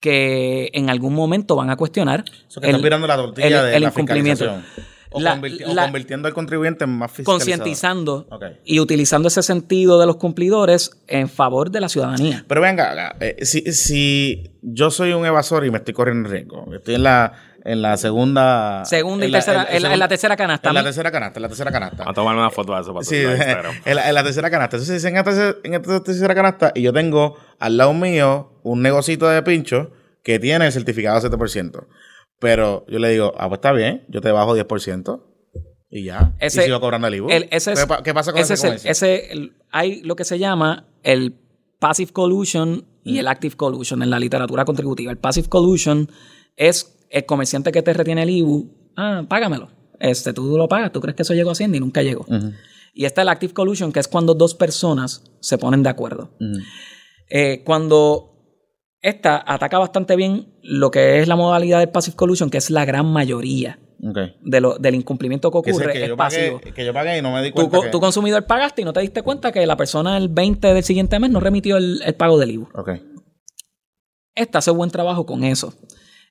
que en algún momento van a cuestionar Eso que están virando la tortilla el- de el la incumplimiento. fiscalización. O, La- convirti- o la- convirtiendo al contribuyente en más fiscalizador. concientizando y utilizando ese sentido de los cumplidores en favor de la ciudadanía. Pero venga, eh, si, si yo soy un evasor y me estoy corriendo riesgo, estoy en la, en la segunda... Segunda y en la- tercera, en- en la, en la tercera canasta. En la tercera canasta, en la tercera canasta. A tomar una foto de eso para Sí, en la, en la tercera canasta. Entonces, si en esta, tercera- en esta tercera canasta y yo tengo al lado mío un negocito de pincho que tiene el certificado 7%. Pero yo le digo, ah, pues está bien, yo te bajo 10% y ya. Ese- y sigo cobrando el el- ese es- ¿Qué, pa- qué pasa con ese ese es el- ese- el- hay lo que se llama el passive collusion y el active collusion en la literatura contributiva. El passive collusion es el comerciante que te retiene el IBU. Ah, págamelo. Este, tú lo pagas, tú crees que eso llegó a Hacienda y nunca llegó. Y está el active collusion, que es cuando dos personas se ponen de acuerdo. Eh, cuando esta ataca bastante bien lo que es la modalidad del passive collusion, que es la gran mayoría de lo- del incumplimiento que ocurre, que, es yo pasivo. pagué, que yo pagué y no me di Tú, cuenta co- que... tú consumidor pagaste y no te diste cuenta que la persona el 20 del siguiente mes no remitió el, el pago del IVU. Esta hace buen trabajo con eso.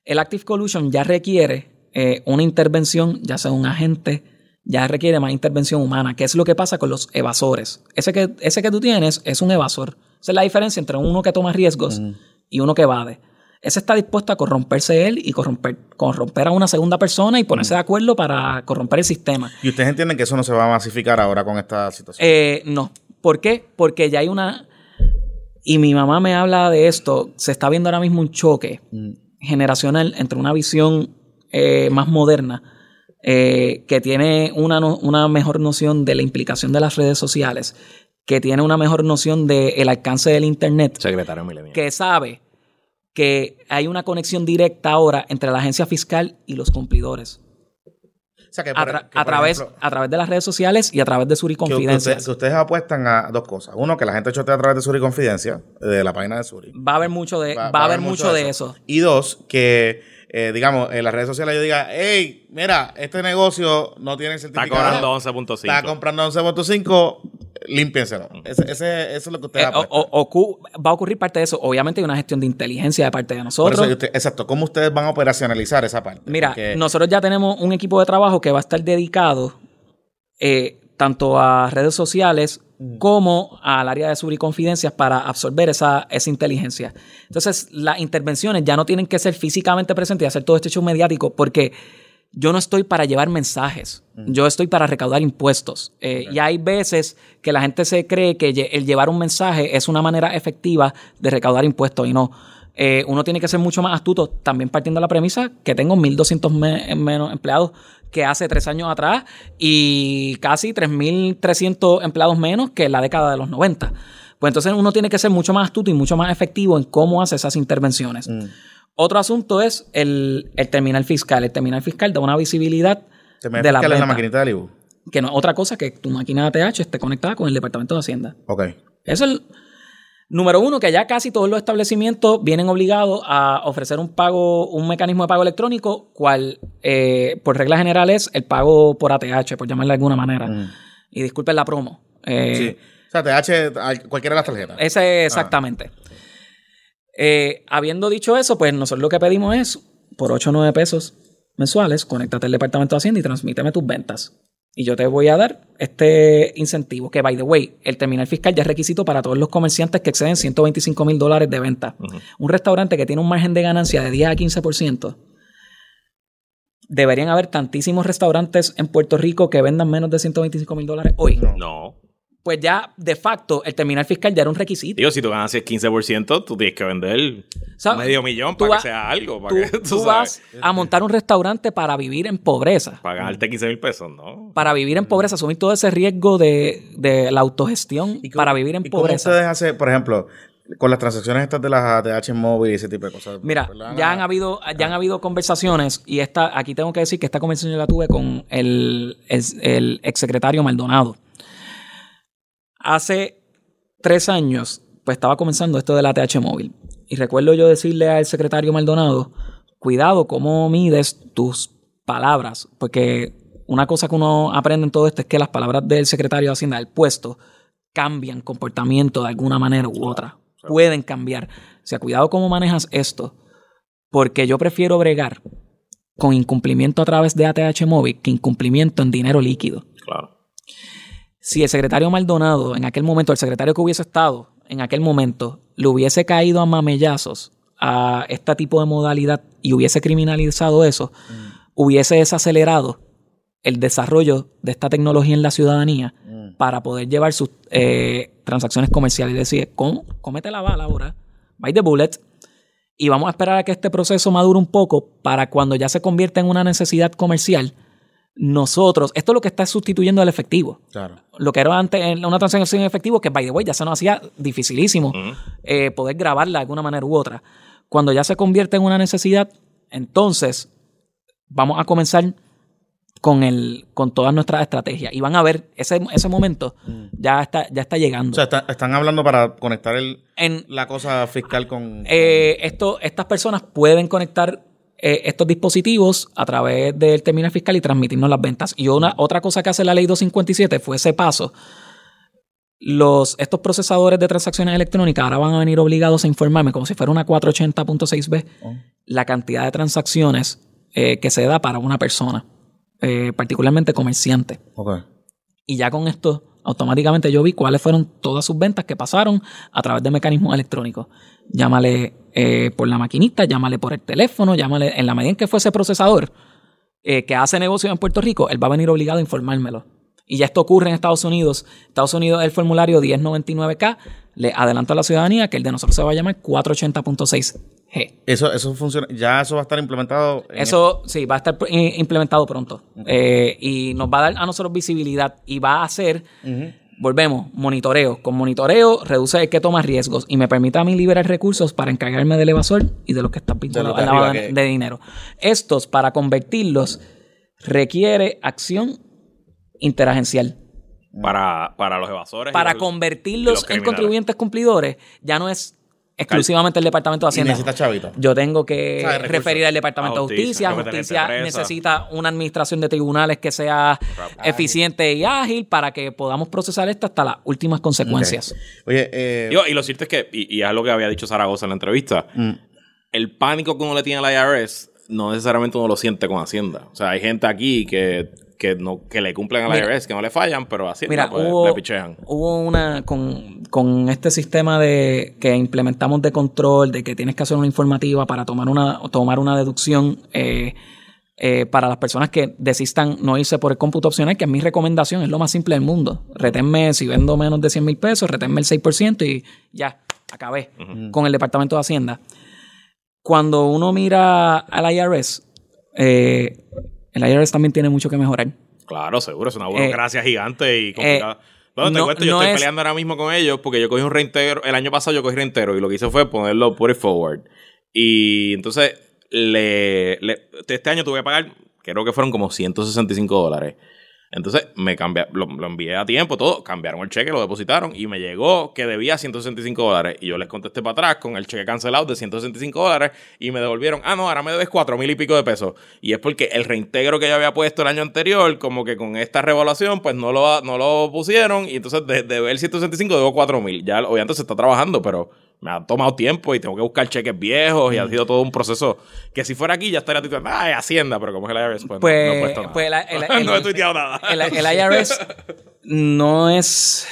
El Active Collusion ya requiere eh, una intervención, ya sea un agente, ya requiere más intervención humana, que es lo que pasa con los evasores. Ese que, ese que tú tienes es un evasor. Esa es la diferencia entre uno que toma riesgos y uno que evade. Ese está dispuesto a corromperse él y corromper, corromper a una segunda persona y ponerse de acuerdo para corromper el sistema. ¿Y ustedes entienden que eso no se va a masificar ahora con esta situación? Eh, no. ¿Por qué? Porque ya hay una. Y mi mamá me habla de esto. Se está viendo ahora mismo un choque generacional entre una visión eh, más moderna eh, que tiene una, una mejor noción de la implicación de las redes sociales, que tiene una mejor noción del alcance del Internet, Secretario milenial. que sabe que hay una conexión directa ahora entre la agencia fiscal y los cumplidores. o sea, que A, por- tra- que, a través, ejemplo, a través de las redes sociales y a través de que, que Suriconfidencias. ustedes, que ustedes apuestan a dos cosas. Uno, que la gente chotea a través de Suri Confidencia, de la página de Suri. Va a haber mucho de, va, a haber mucho de eso. Y dos, que, eh, digamos, en las redes sociales yo diga, hey, mira, este negocio no tiene el Está certificado. cobrando 11.5. Está comprando 11.5, límpienselo. Ese, ese- eso es lo que ustedes Eh, o- o- va a ocurrir parte de eso. Obviamente hay una gestión de inteligencia de parte de Por nosotros. eso, usted- exacto, ¿cómo ustedes van a operacionalizar esa parte? Mira, Porque- nosotros ya tenemos un equipo de trabajo que va a estar dedicado eh, tanto a redes sociales como al área de suriconfidencias para absorber esa, esa inteligencia. Entonces, las intervenciones ya no tienen que ser físicamente presentes y hacer todo este show mediático porque yo no estoy para llevar mensajes, yo estoy para recaudar impuestos. Eh, Y hay veces que la gente se cree que el llevar un mensaje es una manera efectiva de recaudar impuestos y no. Eh, uno tiene que ser mucho más astuto, también partiendo de la premisa que tengo 1.200 me- menos empleados que hace tres años atrás y casi 3.300 empleados menos que en la década de los 90. Pues entonces uno tiene que ser mucho más astuto y mucho más efectivo en cómo hace esas intervenciones. Otro asunto es el, el terminal fiscal. El terminal fiscal da una visibilidad ¿Te me de la fiscal la maquinita del IBU? que no es otra cosa que tu máquina de ATH esté conectada con el Departamento de Hacienda. Ok. Eso es el número uno, que ya casi todos los establecimientos vienen obligados a ofrecer un pago, un mecanismo de pago electrónico, cual eh, por regla general es el pago por ATH, por llamarle de alguna manera. Y disculpen la promo. Eh, Sí. O sea, TH, a cualquiera de las tarjetas. ese exactamente. Eh, habiendo dicho eso, pues nosotros lo que pedimos es, por 8 o 9 pesos mensuales, conéctate al departamento de Hacienda y transmíteme tus ventas. Y yo te voy a dar este incentivo, que by the way, el terminal fiscal ya es requisito para todos los comerciantes que exceden 125 mil dólares de venta. Un restaurante que tiene un margen de ganancia de 10 a 15%. Deberían haber tantísimos restaurantes en Puerto Rico que vendan menos de 125 mil dólares hoy. No. Pues ya, de facto, el terminal fiscal ya era un requisito. Digo, si tú ganas el 15%, tú tienes que vender ¿Sabes? medio millón Tú para vas- que sea algo. Para Tú, que, tú vas a montar un restaurante para vivir en pobreza. Para ganarte 15 mil pesos, ¿no? Para vivir en pobreza, asumir todo ese riesgo de, de la autogestión ¿Y cómo- para vivir en ¿y cómo pobreza. ustedes hacen, por ejemplo, con las transacciones estas de las ATH móvil y ese tipo de cosas? Mira, ¿verdad? ya han habido, ya han habido conversaciones y esta, aquí tengo que decir que esta conversación yo la tuve con el, el, el exsecretario Maldonado. Hace tres años, pues estaba comenzando esto del ATH móvil. Y recuerdo yo decirle al secretario Maldonado, cuidado cómo mides tus palabras, porque una cosa que uno aprende en todo esto es que las palabras del secretario de Hacienda del puesto cambian comportamiento de alguna manera u otra. Pueden cambiar. O sea, cuidado cómo manejas esto, porque yo prefiero bregar con incumplimiento a través de ATH móvil que incumplimiento en dinero líquido. Claro. Si el secretario Maldonado, en aquel momento, el secretario que hubiese estado en aquel momento, le hubiese caído a mamellazos a este tipo de modalidad y hubiese criminalizado eso, hubiese desacelerado el desarrollo de esta tecnología en la ciudadanía para poder llevar sus eh, transacciones comerciales. Es decir, con, cómete la bala ahora, bite the bullet, y vamos a esperar a que este proceso madure un poco para cuando ya se convierta en una necesidad comercial, nosotros, esto es lo que está sustituyendo el efectivo. Claro. Lo que era antes en una transacción en efectivo, que by the way ya se nos hacía dificilísimo eh, poder grabarla de alguna manera u otra. Cuando ya se convierte en una necesidad, entonces vamos a comenzar con el con todas nuestras estrategias y van a ver ese, ese momento ya está ya está llegando O sea, está- están hablando para conectar el, en la cosa fiscal con... eh, esto estas personas pueden conectar eh, estos dispositivos a través del terminal fiscal y transmitirnos las ventas y una otra cosa que hace la ley 257 fue ese paso los, estos procesadores de transacciones electrónicas ahora van a venir obligados a informarme como si fuera una 480.6b la cantidad de transacciones eh, que se da para una persona, eh, particularmente comerciante. Y ya con esto, automáticamente yo vi cuáles fueron todas sus ventas que pasaron a través de mecanismos electrónicos. Llámale eh, por la maquinita, llámale por el teléfono, llámale en la medida en que fuese procesador eh, que hace negocio en Puerto Rico, él va a venir obligado a informármelo. Y ya esto ocurre en Estados Unidos. Estados Unidos, el formulario 1099K, le adelanto a la ciudadanía que el de nosotros se va a llamar 480.6G. Eso, eso funciona, ya eso va a estar implementado. en Eso sí, va a estar eh, implementado pronto. Eh, y nos va a dar a nosotros visibilidad y va a hacer, volvemos, monitoreo. Con monitoreo reduce el que toma riesgos y me permite a mí liberar recursos para encargarme del evasor y de los que están vinculados de arriba de, de dinero. Estos, para convertirlos, requiere acción interagencial. Para, para los evasores. y Para y convertirlos los en contribuyentes cumplidores, ya no es exclusivamente el Departamento de Y Hacienda. necesita chavito. Yo tengo que O sea, recursos. referir al Departamento A de justicia, Justicia. necesita una administración de tribunales que sea eficiente y ágil para que podamos procesar esto hasta las últimas consecuencias. Oye, eh, y lo cierto es que, y, y es lo que había dicho Zaragoza en la entrevista, mm, el pánico que uno le tiene al IRS no necesariamente uno lo siente con Hacienda. O sea, hay gente aquí que, que, no, que le cumplen al. IRS, que no le fallan, pero Hacienda Mira, pues, hubo, le pichean. hubo una con, con este sistema de que implementamos de control, de que tienes que hacer una informativa para tomar una, tomar una deducción eh, eh, para las personas que desistan no irse por el cómputo opcional, que es mi recomendación, es lo más simple del mundo. Retenme, si vendo menos de 100 mil pesos, retenme el 6% y ya, acabé con el Departamento de Hacienda. Cuando uno mira al IRS, eh, el IRS también tiene mucho que mejorar. Claro, seguro, es una burocracia gigante y complicada. bueno, te Eh, no- cuento, yo no estoy es- peleando ahora mismo con ellos porque yo cogí un reintegro, el año pasado yo cogí reintegro y lo que hice fue ponerlo put it forward. Y entonces, le, le- este año tuve que pagar, creo que fueron como 165 dólares. Entonces me cambié, lo, envié a tiempo, todo, cambiaron el cheque, lo depositaron y me llegó que debía 165 dólares. Y yo les contesté para atrás con el cheque cancelado de 165 dólares y me devolvieron, ah, no, ahora me debes 4 mil y pico de pesos. Y es porque el reintegro que yo había puesto el año anterior, como que con esta revaluación, pues no lo, no lo pusieron y entonces de, de ver 165 debo 4 mil. Ya obviamente se está trabajando, pero me ha tomado tiempo y tengo que buscar cheques viejos y ha sido todo un proceso que si fuera aquí ya estaría ah, es Hacienda, pero como es el IRS, pues, no- no, he Pues, puesto nada. pues la- el- no he el- tuiteado nada. el, el IRS no es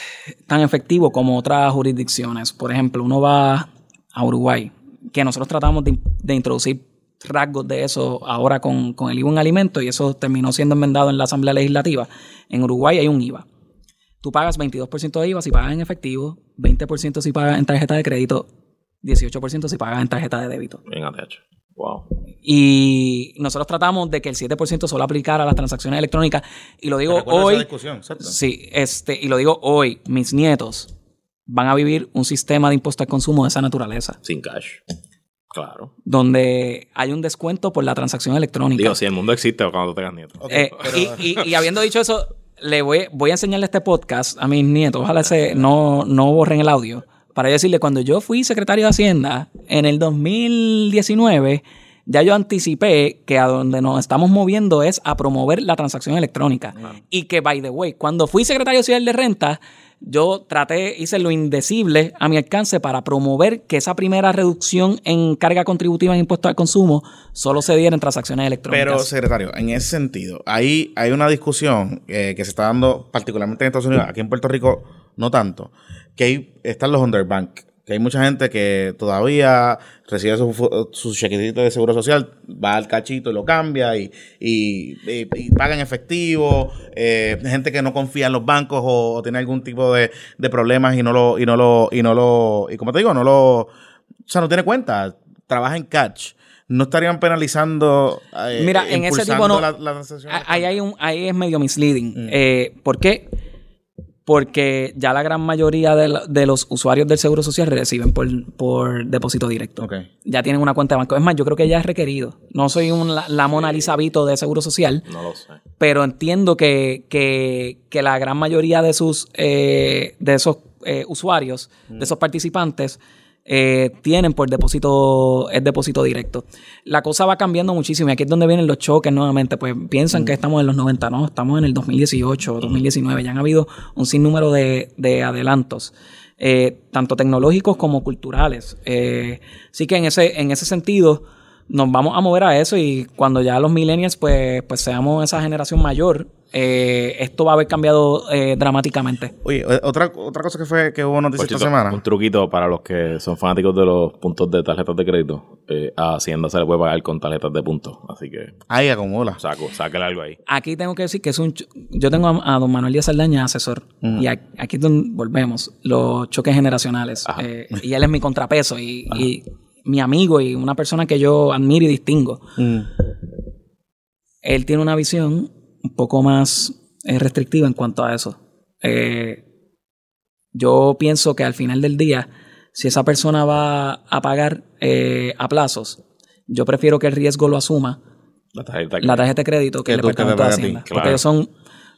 tan efectivo como otras jurisdicciones. Por ejemplo, uno va a Uruguay, que nosotros tratamos de, de introducir rasgos de eso ahora con, con el IVA en alimentos y eso terminó siendo enmendado en la Asamblea Legislativa. En Uruguay hay un IVA. Tú pagas 22% de IVA si pagas en efectivo, 20% si pagas en tarjeta de crédito, 18% si pagas en tarjeta de débito. En ATH. Wow. Y nosotros tratamos de que el 7% solo aplicara a las transacciones electrónicas. Y lo digo recuerdo esa hoy. discusión, exacto. Sí, este, y lo digo hoy, mis nietos van a vivir un sistema de impuesto al consumo de esa naturaleza, Sin cash. Claro. donde hay un descuento por la transacción electrónica. Digo, si el mundo existe cuando tú tengas nietos. Eh, pero- y, y- y habiendo dicho eso, le voy, voy a enseñarle este podcast a mis nietos. Ojalá se, no, no borren el audio. Para decirle, cuando yo fui secretario de Hacienda en el 2019, ya yo anticipé que a donde nos estamos moviendo es a promover la transacción electrónica. Y que, by the way, cuando fui secretario civil de renta, yo traté, hice lo indecible a mi alcance para promover que esa primera reducción en carga contributiva en impuestos al consumo solo se diera en transacciones electrónicas. Pero, secretario, en ese sentido, ahí hay una discusión eh, que se está dando particularmente en Estados Unidos, aquí en Puerto Rico no tanto, que ahí están los underbank que hay mucha gente que todavía recibe su, su chequecito de seguro social, va al cachito y lo cambia y, y, paga en efectivo, eh, gente que no confía en los bancos o, tiene algún tipo de, problemas y no lo, y no lo, y no lo, y como te digo, no lo, o sea, no tiene cuenta, trabaja en catch no estarían penalizando. Eh, Mira, en ese tipo no. ahí, hay un, ahí es medio misleading. Mm. Eh, ¿Por qué? Porque ya la gran mayoría de, los usuarios del Seguro Social reciben por, depósito directo. Ya tienen una cuenta de banco. Es más, yo creo que ya es requerido. No soy un, la, Mona Lisa Vito de Seguro Social. No lo sé. Pero entiendo que, que, la gran mayoría de, sus, eh, de esos eh, usuarios, de esos participantes, eh, tienen por depósito, es depósito directo. La cosa va cambiando muchísimo y aquí es donde vienen los choques nuevamente. Pues piensan que estamos en los 90, no, estamos en el 2018, 2019. Ya han habido un sinnúmero de, de adelantos. Eh, tanto tecnológicos como culturales. Eh, así que en ese, en ese sentido, nos vamos a mover a eso y cuando ya los millennials pues, pues seamos esa generación mayor, eh, esto va a haber cambiado eh, dramáticamente. Oye, otra, otra cosa que fue que hubo noticia esta semana. Un truquito para los que son fanáticos de los puntos de tarjetas de crédito. Eh, a Hacienda se le puede pagar con tarjetas de puntos. Así que. Ahí acumula. Saco, sáquele algo ahí. Aquí tengo que decir que es un. Yo tengo a, don Manuel Díaz Saldaña, asesor. Y aquí es donde volvemos. Los choques generacionales. y él es mi contrapeso. y mi amigo y una persona que yo admiro y distingo. Él tiene una visión un poco más eh, restrictiva en cuanto a eso. Eh, yo pienso que al final del día, si esa persona va a pagar eh, a plazos, yo prefiero que el riesgo lo asuma la tarjeta, de crédito que, el departamento de Hacienda. Porque ellos son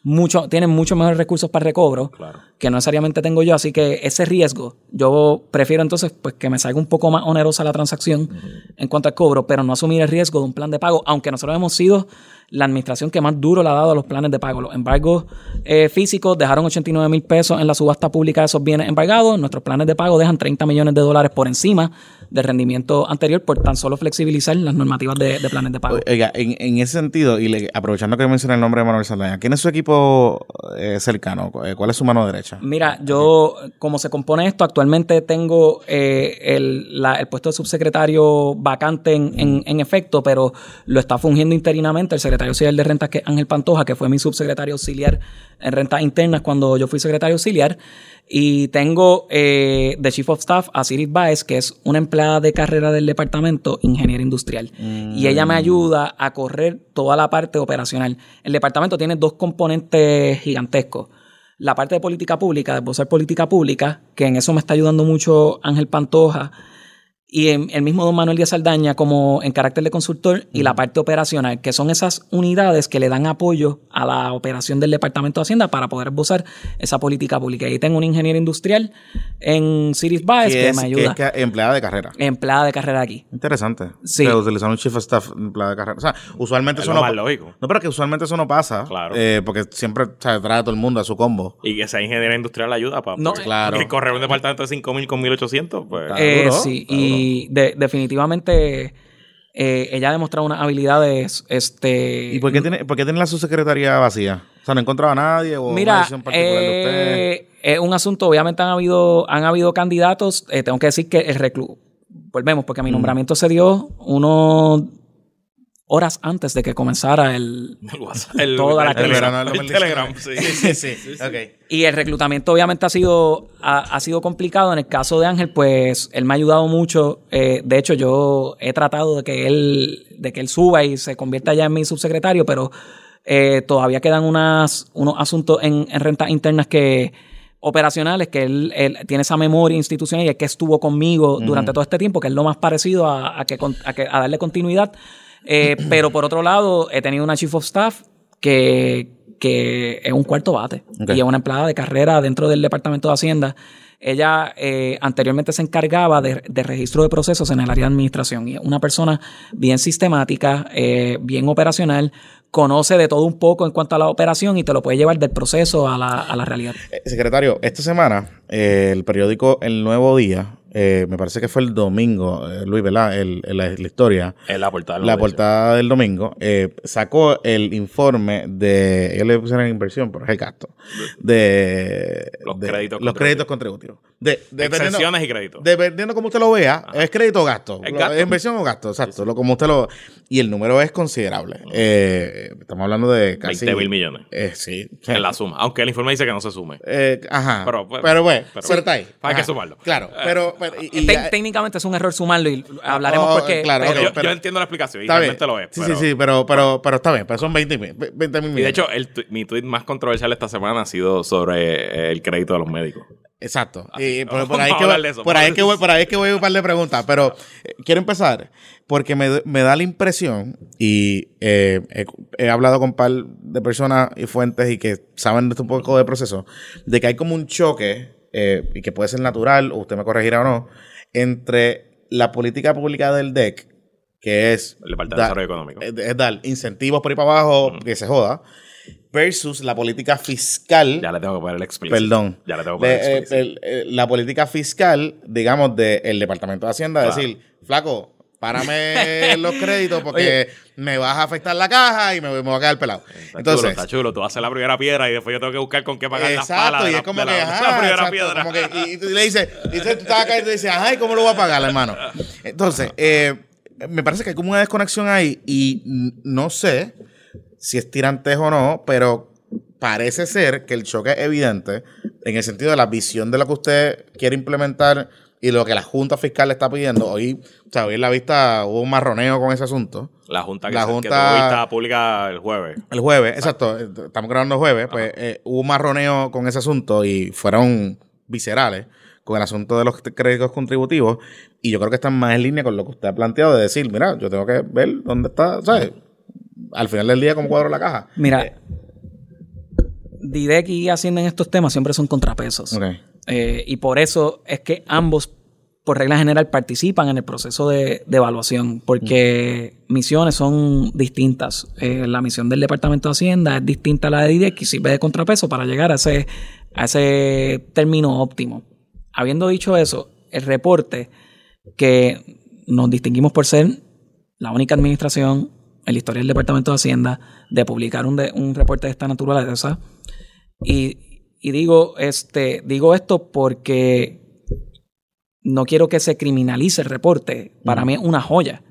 mucho, tienen mucho mejores recursos para recobro que no necesariamente tengo yo. Así que ese riesgo, yo prefiero entonces pues que me salga un poco más onerosa la transacción en cuanto al cobro, pero no asumir el riesgo de un plan de pago, aunque nosotros hemos sido la administración que más duro le ha dado a los planes de pago. Los embargos eh, físicos dejaron 89 mil pesos en la subasta pública de esos bienes embargados. Nuestros planes de pago dejan 30 millones de dólares por encima del rendimiento anterior por tan solo flexibilizar las normativas de, planes de pago. Oiga, en, ese sentido, y aprovechando que mencioné el nombre de Manuel Saldaña, ¿quién es su equipo eh, cercano? Eh, ¿Cuál es su mano derecha? Mira, yo, como se compone esto, actualmente tengo el, puesto de subsecretario vacante en, en efecto, pero lo está fungiendo interinamente el secretario secretario auxiliar de rentas, que Ángel Pantoja, que fue mi subsecretario auxiliar en rentas internas cuando yo fui secretario auxiliar. Y tengo eh, de Chief of Staff a Siris Baez, que es una empleada de carrera del departamento, ingeniera industrial. Y ella me ayuda a correr toda la parte operacional. El departamento tiene dos componentes gigantescos. La parte de política pública, de posar política pública, que en eso me está ayudando mucho Ángel Pantoja y el mismo don Manuel Díaz Saldaña como en carácter de consultor y la parte operacional, que son esas unidades que le dan apoyo a la operación del Departamento de Hacienda para poder esbozar esa política pública. Ahí tengo un ingeniero industrial en Cities Baez que, me ayuda. Que es empleada de carrera. Empleada de carrera aquí. Interesante. Sí. Que utilizan un chief of staff empleada de carrera. O sea, usualmente eso no... Más lógico. No, pero que usualmente eso no pasa. Claro. Eh, porque siempre trae a todo el mundo a su combo. Y que esa ingeniera industrial ayuda para... No, claro. Y correr un departamento de 5.000 con 1.800, pues... Eh, sí, y de, definitivamente eh, ella ha demostrado unas habilidades. Este, ¿Y por qué, tiene, por qué tiene la subsecretaría vacía? O sea, no encontraba a nadie o Mira, eh, es un asunto, obviamente han habido, han habido candidatos. Eh, tengo que decir que el reclu volvemos, porque mi mm. nombramiento se dio uno horas antes de que comenzara el, el toda la el, Telegram. Sí, sí, sí. Y el reclutamiento obviamente ha sido, ha, sido complicado. En el caso de Ángel, pues él me ha ayudado mucho. Eh, de hecho, yo he tratado de que él, de que él suba y se convierta ya en mi subsecretario, pero eh, todavía quedan unas, unos asuntos en, rentas internas que operacionales, que él, tiene esa memoria institucional y es que estuvo conmigo durante todo este tiempo, que es lo más parecido a, que, a darle continuidad. Eh, pero por otro lado, he tenido una chief of staff que, que es un cuarto bate y es una empleada de carrera dentro del Departamento de Hacienda. Ella eh, anteriormente se encargaba de, de registro de procesos en el área de administración y es una persona bien sistemática, eh, bien operacional, conoce de todo un poco en cuanto a la operación y te lo puede llevar del proceso a la, a la realidad. Secretario, esta semana eh, el periódico El Nuevo Día, eh, me parece que fue el domingo, eh, Luis, ¿verdad? El- el- la, la historia, En la portada. la portada del domingo, eh, sacó el informe de, ellos le pusieron inversión, pero es el gasto, de Los de- créditos los créditos contributivos. De, de- Exenciones y créditos. dependiendo como usted lo vea, es crédito o gasto. Es Lo- gasto. ¿Es inversión o gasto? Exacto. Lo, como usted lo, y el número es considerable. Eh, estamos hablando de casi 20 mil millones. Eh, sí. En la suma. Aunque el informe dice que no se sume. Eh, ajá. Pero, Pero, pues, bueno, pero- pero, está ahí. hay que sumarlo. Claro, pero. Pero y- ya- técnicamente es un error sumarlo y hablaremos Oh, por qué. claro, pero- yo, pero- yo entiendo la explicación y está bien. realmente lo es. Sí, pero- sí, sí, pero, pero, pero está bien. Pero son 20 mil. 20 mil Y de hecho, el mi tweet más controversial esta semana ha sido sobre eh, el crédito de los médicos. Exacto. Ah, Y por, ahí que eso, por ahí que voy, por ahí que voy a un par de preguntas, pero eh, quiero empezar porque me, me da la impresión y eh, he, he hablado con un par de personas y fuentes y que saben de esto un poco de proceso, de que hay como un choque eh, y que puede ser natural, o usted me corregirá o no, entre la política pública del DEC, que es El Departamento de Desarrollo Económico. es, es dar incentivos por ahí para abajo, que se joda, versus la política fiscal. Ya le tengo que poner el explícito. Perdón. Ya le tengo que poner el De, eh, explícito. el- eh, la política fiscal, digamos, del Departamento de Hacienda, Claro. decir, flaco, párame los créditos porque me vas a afectar la caja y me, me voy a quedar pelado. Está Entonces, chulo, está chulo. Tú haces la primera piedra y después yo tengo que buscar con qué pagar las palas exacto, de y es como que, la- ajá, la primera exacto, piedra. como que- y, y tú le dices, y dices, tú estás acá y tú dices, ajá, ¿y cómo lo voy a pagar, hermano? Entonces, eh, me parece que hay como una desconexión ahí y no sé si es tirantejo o no, pero parece ser que el choque es evidente en el sentido de la visión de lo que usted quiere implementar y lo que la Junta Fiscal le está pidiendo. Hoy, o sea, hoy en la vista hubo un marroneo con ese asunto. La junta que, La se- que Junta- tuvo vista pública el jueves. El jueves, exacto, estamos grabando el jueves, pues eh, hubo un marroneo con ese asunto y fueron viscerales con el asunto de los créditos contributivos y yo creo que están más en línea con lo que usted ha planteado de decir, mira, yo tengo que ver dónde está, ¿sabes? Al final del día, cómo cuadro la caja. Mira, Eh, Didec y Hacienda en estos temas siempre son contrapesos. ok. Eh, y por eso es que ambos, por regla general, participan en el proceso de, de evaluación, porque misiones son distintas. Eh, la misión del Departamento de Hacienda es distinta a la de DIDEC y sirve de contrapeso para llegar a ese, a ese término óptimo. Habiendo dicho eso, el reporte que nos distinguimos por ser la única administración en la historia del Departamento de Hacienda de publicar un, de- un reporte de esta naturaleza. Y, y digo, este, digo esto porque no quiero que se criminalice el reporte. Para mí es una joya.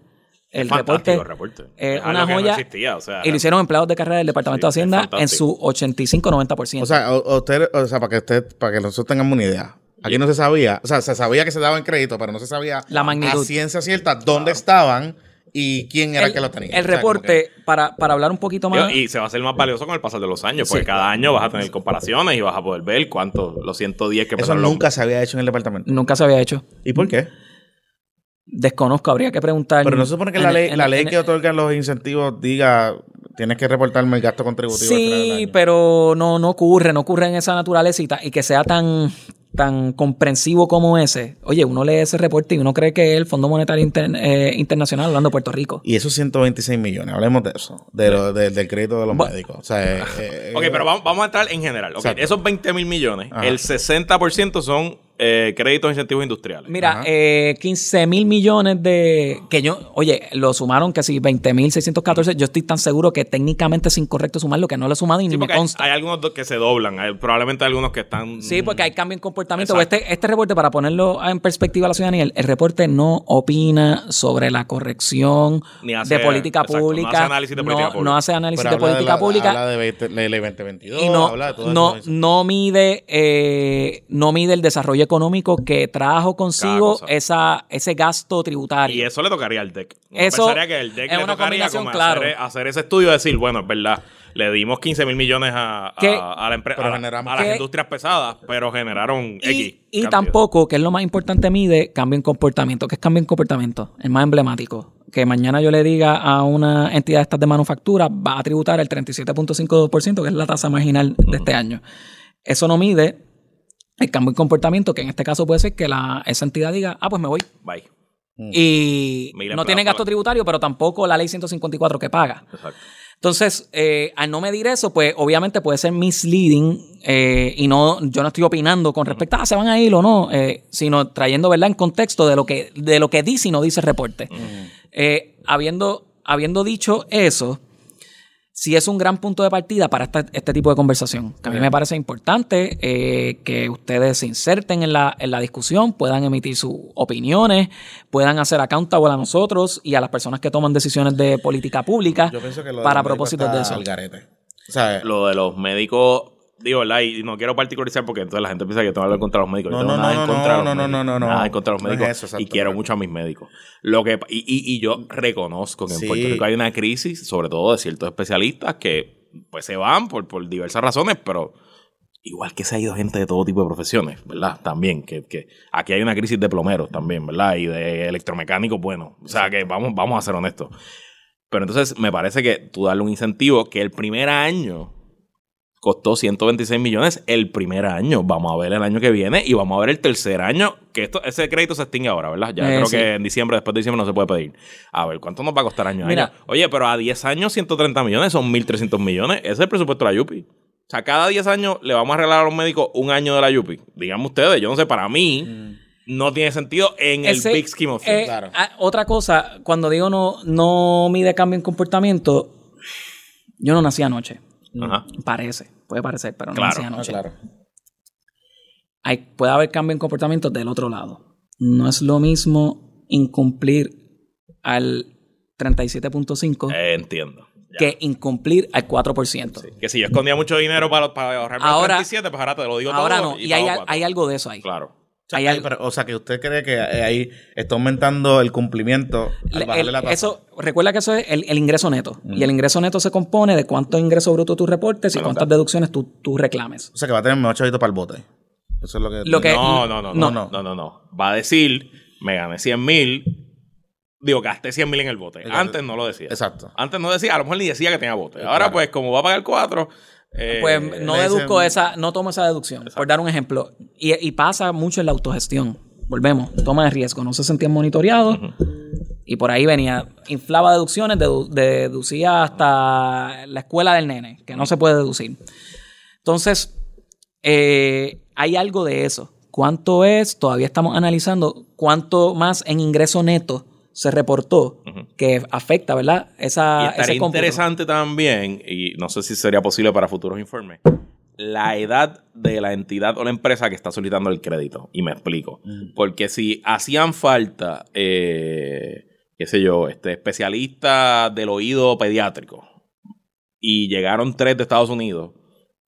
El reporte, Fantástico reporte. eh, una que no joya existía, o sea, y lo hicieron empleados de carrera del Departamento Sí, de Hacienda en su 85-90%. O sea, o- usted, o sea, para que usted, para que nosotros tengamos una idea. Aquí no se sabía, o sea, se sabía que se daban crédito, pero no se sabía La magnitud. a ciencia cierta dónde estaban y quién era el, que lo tenía. el O sea, como reporte, para, para hablar un poquito más. Y se va a hacer más valioso con el pasar de los años, porque Sí. cada año vas a tener comparaciones y vas a poder ver cuánto, los 110 que Eso los- nunca se había hecho en el departamento. Nunca se había hecho. ¿Y por qué? Desconozco, habría que preguntar. Pero no se supone que en- la ley, en- la ley en- que otorga los incentivos diga tienes que reportarme el gasto contributivo. Sí, pero no, no ocurre, no ocurre en esa naturaleza y, ta- y que sea tan, tan comprensivo como ese. Oye, uno lee ese reporte y uno cree que es el Fondo Monetario Inter- eh, Internacional hablando de Puerto Rico. Y esos 126 millones, hablemos de eso, de lo- de- del crédito de los Bu- médicos. O sea, eh, eh, Ok, pero vamos, vamos a entrar en general. Ok, Exacto. Esos 20 mil millones, Ajá. el 60% son eh, créditos e incentivos industriales. Mira, eh, 15 mil millones de... Que yo, oye, lo sumaron que si 20 mil 614, yo estoy tan seguro que técnicamente es incorrecto sumarlo que no lo he sumado y Sí, ni me hay, consta. hay algunos que se doblan, hay- probablemente hay algunos que están... Sí, porque hay cambio en comportamiento. Exacto. Este, este reporte, para ponerlo en perspectiva a la ciudadanía, el, el reporte no opina sobre la corrección Ni hace- de política exacto, no pública. hace análisis de política no- pública. no hace análisis pero de habla política la- pública. Habla de 20 ley ley 2022, y no, habla de todo no, eso. no mide eh, no mide el desarrollo económico que trajo consigo esa, ese gasto tributario. Y eso le tocaría al DEC. Uno Eso pensaría que el DEC es le una tocaría combinación, como claro. hacer, hacer ese estudio y decir, bueno, es verdad, le dimos 15 mil millones a, a- a la empre- Pero a a las industrias pesadas, pero generaron X. y, y cantidad. tampoco, que es lo más importante, mide cambio en comportamiento. ¿Qué es cambio en comportamiento? El más emblemático. que mañana yo le diga a una entidad de estas de manufactura, va a tributar el 37.5%, que es la tasa marginal de este año. Eso no mide el cambio en comportamiento, que en este caso puede ser que la, esa entidad diga, ah, pues me voy. Bye. Y Mira, no tiene gasto tributario, pero tampoco la ley 154 que paga. Exacto. Entonces, eh, al no medir eso, pues obviamente puede ser misleading eh, y no, yo no estoy opinando con respecto a ah, se van a ir o no, eh, sino trayendo verdad en contexto de lo que, de lo que dice y no dice el reporte. Eh, habiendo, habiendo dicho eso, sí es un gran punto de partida para esta- este tipo de conversación. Que a mí me parece importante eh, que ustedes se inserten en la, en la discusión, puedan emitir sus opiniones, puedan hacer accountable a nosotros y a las personas que toman decisiones de política pública Yo pienso que para propósitos de eso. al garete. O sea, Lo de los médicos, digo, ¿verdad? Y no quiero particularizar porque entonces la gente piensa que tengo algo contra los médicos. Yo No, no, nada no, en no, contra de los no, no, médicos. no, no, no. Nada en contra de los No es médicos. eso, y quiero mucho a mis médicos. Lo que, y, y- y yo reconozco que en Sí. Puerto Rico hay una crisis, sobre todo de ciertos especialistas que pues se van por, por diversas razones, pero igual que se ha ido gente de todo tipo de profesiones, ¿verdad? También, que, que aquí hay una crisis de plomeros también, ¿verdad? Y de electromecánicos, bueno, o sea que vamos, vamos a ser honestos. Pero entonces me parece que tú darle un incentivo que el primer año costó 126 millones el primer año. Vamos a ver el año que viene y vamos a ver el tercer año, que esto, ese crédito se extingue ahora, ¿verdad? Ya Eh, creo sí. que en diciembre, después de diciembre no se puede pedir. A ver, ¿cuánto nos va a costar año a Mira. año? Oye, pero a 10 años 130 millones son 1.300 millones. Ese es el presupuesto de la Yupi. O sea, cada 10 años le vamos a arreglar a los médicos un año de la Yupi. Díganme ustedes, yo no sé, para mí no tiene sentido en Ese, el big scheme of eh, things. claro. ah, otra cosa, cuando digo no, no mide cambio en comportamiento, yo no nací anoche. Ajá. Parece, puede parecer, pero no Claro. nací ah, anoche. claro. Hay, puede haber cambio en comportamiento del otro lado. No es lo mismo incumplir al 37.5 Eh, entiendo. Ya. que incumplir al 4%. Que si yo escondía mucho dinero para, para ahorrarme Ahora- 37, pues ahora te lo digo Ahora todo. no, y hay, hay algo de eso ahí. Claro. O sea, Hay hay- algo- pero, o sea, que usted cree que eh, ahí está aumentando el cumplimiento al Le- bajarle el- la tasa. eso, recuerda que eso es el, el ingreso neto. Y el ingreso neto se compone de cuánto ingreso bruto tú reportes y cuántas deducciones tú, tú reclames. O sea, que va a tener mejor chavito para el bote. Eso es lo que... Lo que- No, no, no, no, no. no, no. Va a decir, me gané 100 mil, digo, gasté 100 mil en el bote. Exacto. Antes no lo decía. Exacto. Antes no decía, a lo mejor ni decía que tenía bote. Ahora, Claro. pues, como va a pagar 4, Pues no le deduzco dicen- esa, no tomo esa deducción, por dar un ejemplo. Y, y pasa mucho en la autogestión. Volvemos, toma de riesgo, no se sentían monitoreados. Y por ahí venía, inflaba deducciones, dedu- deducía hasta la escuela del nene, que no se puede deducir. Entonces, eh, hay algo de eso. ¿Cuánto es? Todavía estamos analizando cuánto más en ingreso neto se reportó que afecta, ¿verdad? Y Esa, estaría ese interesante también, y no sé si sería posible para futuros informes, la edad de la entidad o la empresa que está solicitando el crédito. Y me explico. Porque si hacían falta, eh, qué sé yo, este, especialistas del oído pediátrico y llegaron tres de Estados Unidos,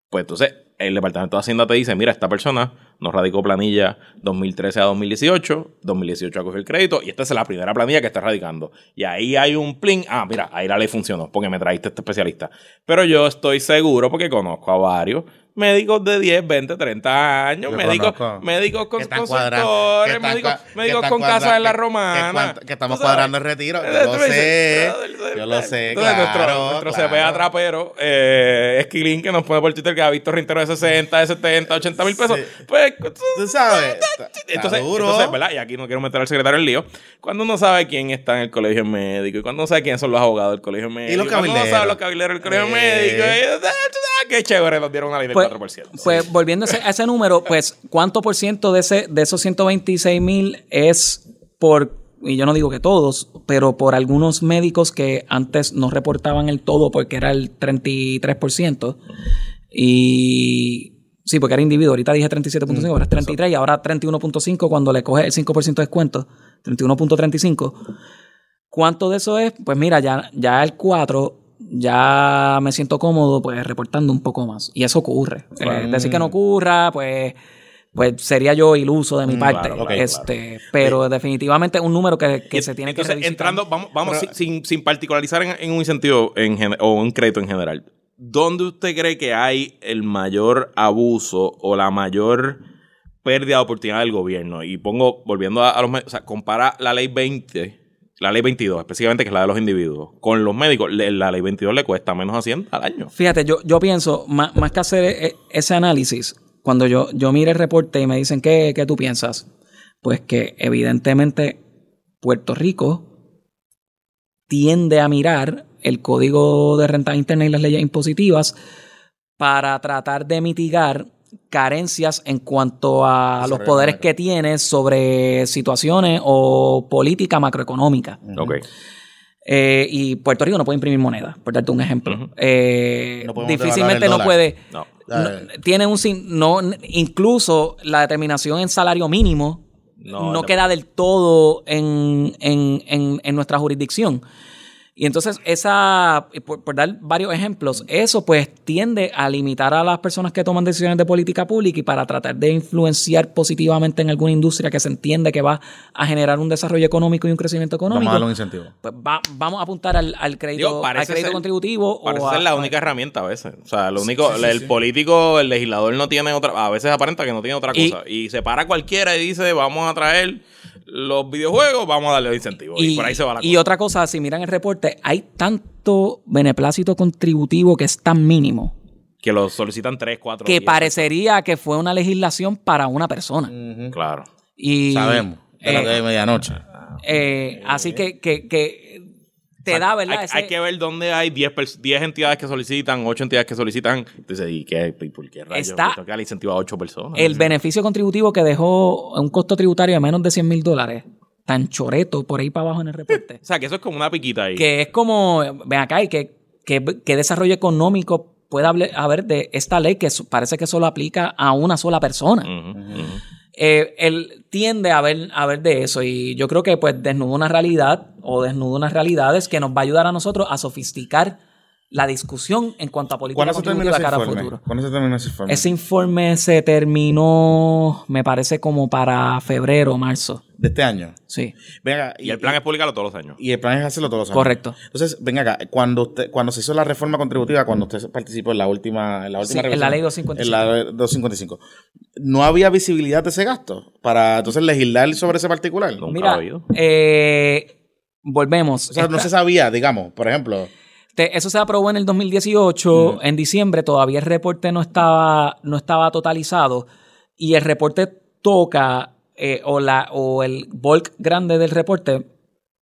pues entonces el Departamento de Hacienda te dice, mira, esta persona nos radicó planilla 2013 a 2018, 2018 acogió el crédito y esta es la primera planilla que está radicando. Y ahí hay un plin, ah, mira, ahí la ley funcionó porque me trajiste este especialista. Pero yo estoy seguro porque conozco a varios médicos de 10, 20, 30 años, Yo médicos, conozco. médicos con consultores, médicos, médicos con casa cuadra- en la romana. que que estamos cuadrando el retiro. Yo lo sé. Yo lo sé, Entonces, nuestro, claro, nuestro claro. CPA trapero, eh, Esquilín, que nos pone por Twitter que ha visto reinteros de 60, de 70, 80 mil pesos. Sí. Pues, Tú sabes. entonces, duro. entonces, ¿verdad? Y aquí no quiero meter al secretario en lío. Cuando uno sabe quién está en el colegio médico y cuando uno sabe quiénes son los abogados del colegio médico. los cuando uno sabe los cabilderos del colegio Eh. médico. y- ah, qué chévere, nos dieron una ley del Pues, 4%. pues volviendo a ese, a ese número, pues, ¿cuánto por ciento de, ese, de esos 126 mil es por, y yo no digo que todos, pero por algunos médicos que antes no reportaban el todo porque era el 33%? Y sí, porque era individuo, ahorita dije 37.5, ahora es 33 y ahora 31.5 cuando le coge el 5% de descuento, 31.35. ¿Cuánto de eso es? Pues mira, ya, ya el 4 ya me siento cómodo pues reportando un poco más. Y eso ocurre. Eh, decir que no ocurra, pues, pues sería yo iluso de mi Mm, parte. claro, este, Pero definitivamente es un número que, que Y se tiene que revisitar. entrando, vamos, vamos Pero- sin, sin, particularizar en, en un incentivo en o un crédito en general. ¿Dónde usted cree que hay el mayor abuso o la mayor pérdida de oportunidad del gobierno? Y pongo, volviendo a, a los... O sea, compara la ley 20 la ley 22, específicamente que es la de los individuos, con los médicos, la ley 22 le cuesta menos a 100 al año. Fíjate, yo, yo pienso, más, más que hacer e- ese análisis, cuando yo, yo mire el reporte y me dicen, ¿qué, qué tú piensas? Pues que evidentemente Puerto Rico tiende a mirar el código de renta interna y las leyes impositivas para tratar de mitigar carencias en cuanto a los poderes que tiene sobre situaciones o política macroeconómica. Ok. Eh, y Puerto Rico no puede imprimir moneda, por darte un ejemplo. Ujú. Eh, No podemos difícilmente no puede. No. no- tiene un sin- no incluso la determinación en salario mínimo No, no, no. queda del todo en, en- en- en nuestra jurisdicción. Y entonces, esa, por, por dar varios ejemplos, eso pues tiende a limitar a las personas que toman decisiones de política pública y para tratar de influenciar positivamente en alguna industria que se entiende que va a generar un desarrollo económico y un crecimiento económico Vamos a darle un incentivo. pues va- vamos a apuntar al, al crédito, Digo, parece al crédito ser- contributivo. Parece o a- ser la única herramienta a veces. O sea, lo único, el político, el legislador no tiene otra, a veces aparenta que no tiene otra Y- cosa. Y se para cualquiera y dice, vamos a traer los videojuegos, vamos a darle incentivos. Y, por ahí se va la y cosa. otra cosa, si miran el reporte, hay tanto beneplácito contributivo que es tan mínimo Que lo solicitan tres, cuatro que parecería que fue una legislación para una persona. personas. Claro. Y, Sabemos. De la eh, de medianoche. eh, así que, que, que te da, ¿verdad? Hay, Ese- hay que ver dónde hay 10 pers- 10 entidades que solicitan, 8 entidades que solicitan. Entonces, ¿y qué? ¿Y por qué rayos? Está- que darle incentivo a 8 personas. el beneficio contributivo que dejó un costo tributario de menos de 100 mil dólares, tan choreto por ahí para abajo en el reporte. O sea, que eso es como una piquita ahí. que es como, ven acá, y que, que, que desarrollo económico puede haber de esta ley que parece que solo aplica a una sola persona. Ujú. Eh, él tiende a ver, a ver de eso y yo creo que pues desnuda una realidad o desnuda unas realidades que nos va a ayudar a nosotros a sofisticar la discusión en cuanto a política ¿Cuándo se terminó ese cara a informe? futuro. ¿Cuándo se terminó ese informe? Ese informe se terminó, me parece como para febrero o marzo. De este año. Sí, Venga, Y el plan es publicarlo todos los años. Y el plan es hacerlo todos los años. correcto. Entonces, venga acá, cuando usted, cuando se hizo la reforma contributiva, cuando usted participó en la última, en la última Sí, en la ley 255. En la ley 255. ¿No había visibilidad de ese gasto para entonces legislar sobre ese particular? Nunca Mira, ha habido. eh, volvemos. O sea, no se sabía, digamos, por ejemplo. Te- eso se aprobó en el 2018, en diciembre, todavía el reporte no estaba, no estaba totalizado y el reporte toca, eh, o, la, o el bulk grande del reporte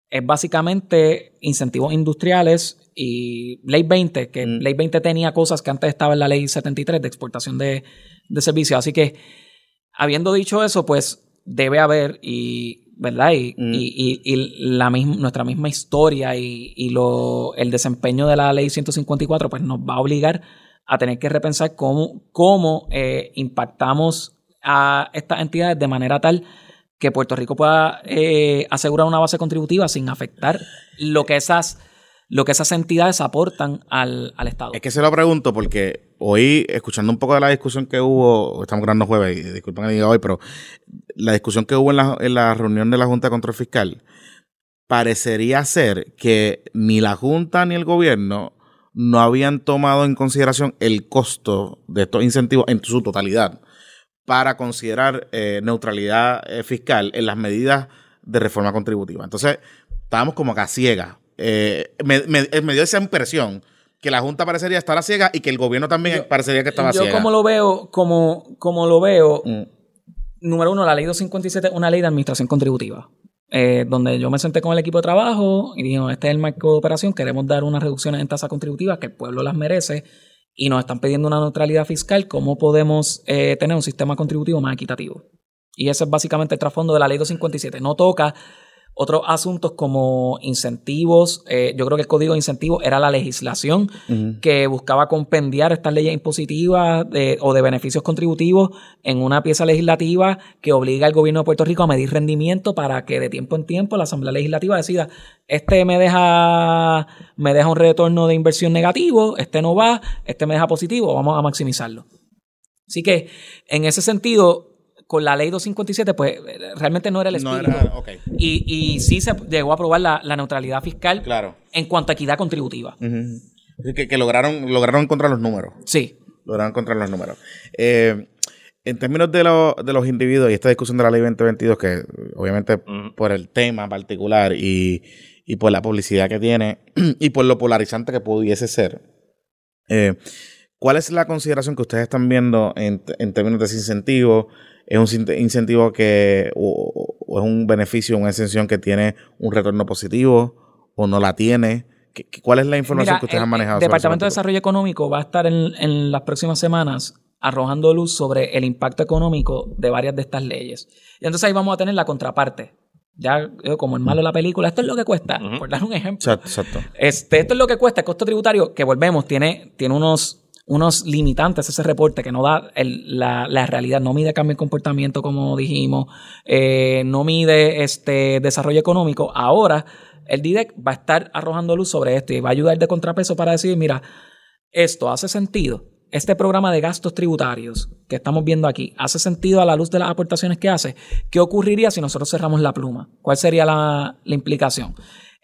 es básicamente incentivos industriales y Ley 20, que Mm. Ley 20 tenía cosas que antes estaba en la Ley 73 de exportación de, de servicios. Así que, habiendo dicho eso, pues debe haber y... ¿Verdad? Y, Mm. y- y- y la misma, nuestra misma historia y, y lo, el desempeño de la ley 154 pues nos va a obligar a tener que repensar cómo, cómo eh, impactamos a estas entidades de manera tal que Puerto Rico pueda eh, asegurar una base contributiva sin afectar lo que esas, lo que esas entidades aportan al, al Estado. Es que se lo pregunto porque hoy, escuchando un poco de la discusión que hubo, estamos grabando jueves, y disculpen que diga hoy, pero la discusión que hubo en la, reunión de la Junta de Control Fiscal, parecería ser que ni la Junta ni el gobierno no habían tomado en consideración el costo de estos incentivos en su totalidad para considerar eh, neutralidad eh, fiscal en las medidas de reforma contributiva. Entonces, estábamos como acá ciegas. Eh, me dio esa impresión que la Junta parecería estar a ciega y que el gobierno también parecería que estaba Yo ciega. como lo veo, como, como lo veo, Mm. número uno, la ley 257 es una ley de administración contributiva. eh, donde yo me senté con el equipo de trabajo y dijimos, este es el marco de operación, queremos dar unas reducciones en tasas contributivas que el pueblo las merece y nos están pidiendo una neutralidad fiscal, ¿cómo podemos eh, tener un sistema contributivo más equitativo? Y ese es básicamente el trasfondo de la ley 257. No toca otros asuntos como incentivos. eh, yo creo que el código de incentivos era la legislación que buscaba compendiar estas leyes impositivas de- o de beneficios contributivos en una pieza legislativa que obliga al gobierno de Puerto Rico a medir rendimiento para que de tiempo en tiempo la Asamblea Legislativa decida, este me deja, me deja un retorno de inversión negativo, este no va, este me deja positivo, vamos a maximizarlo. Así que en ese sentido, con la ley 257, pues realmente no era el No espíritu. era, ok, Y, y sí se llegó a aprobar la, la neutralidad fiscal claro. en cuanto a equidad contributiva. Que, que lograron, lograron encontrar los números. Sí. lograron encontrar los números. Eh, en términos de, lo- de los individuos y esta discusión de la ley 2022, que obviamente por el tema particular y, y por la publicidad que tiene y por lo polarizante que pudiese ser, eh, ¿cuál es la consideración que ustedes están viendo en, en términos de ese incentivo? ¿Es un incentivo que o, o es un beneficio, una exención que tiene un retorno positivo o no la tiene? ¿Qué- qué- ¿Cuál es la información Mira, que ustedes el- han manejado? El Departamento de? Desarrollo Económico va a estar en, en las próximas semanas arrojando luz sobre el impacto económico de varias de estas leyes. Y entonces ahí vamos a tener la contraparte. Ya eh, como el malo de la película, esto es lo que cuesta, por dar un ejemplo. Exacto, exacto. Este, esto es lo que cuesta, el costo tributario, que volvemos, tiene, tiene unos, unos limitantes ese reporte que no da la, la realidad, no mide cambio en comportamiento, como dijimos, eh, no mide este desarrollo económico. Ahora, el DIDEC va a estar arrojando luz sobre esto y va a ayudar de contrapeso para decir, mira, esto hace sentido. Este programa de gastos tributarios que estamos viendo aquí, ¿hace sentido a la luz de las aportaciones que hace? ¿Qué ocurriría si nosotros cerramos la pluma? ¿Cuál sería la, la implicación?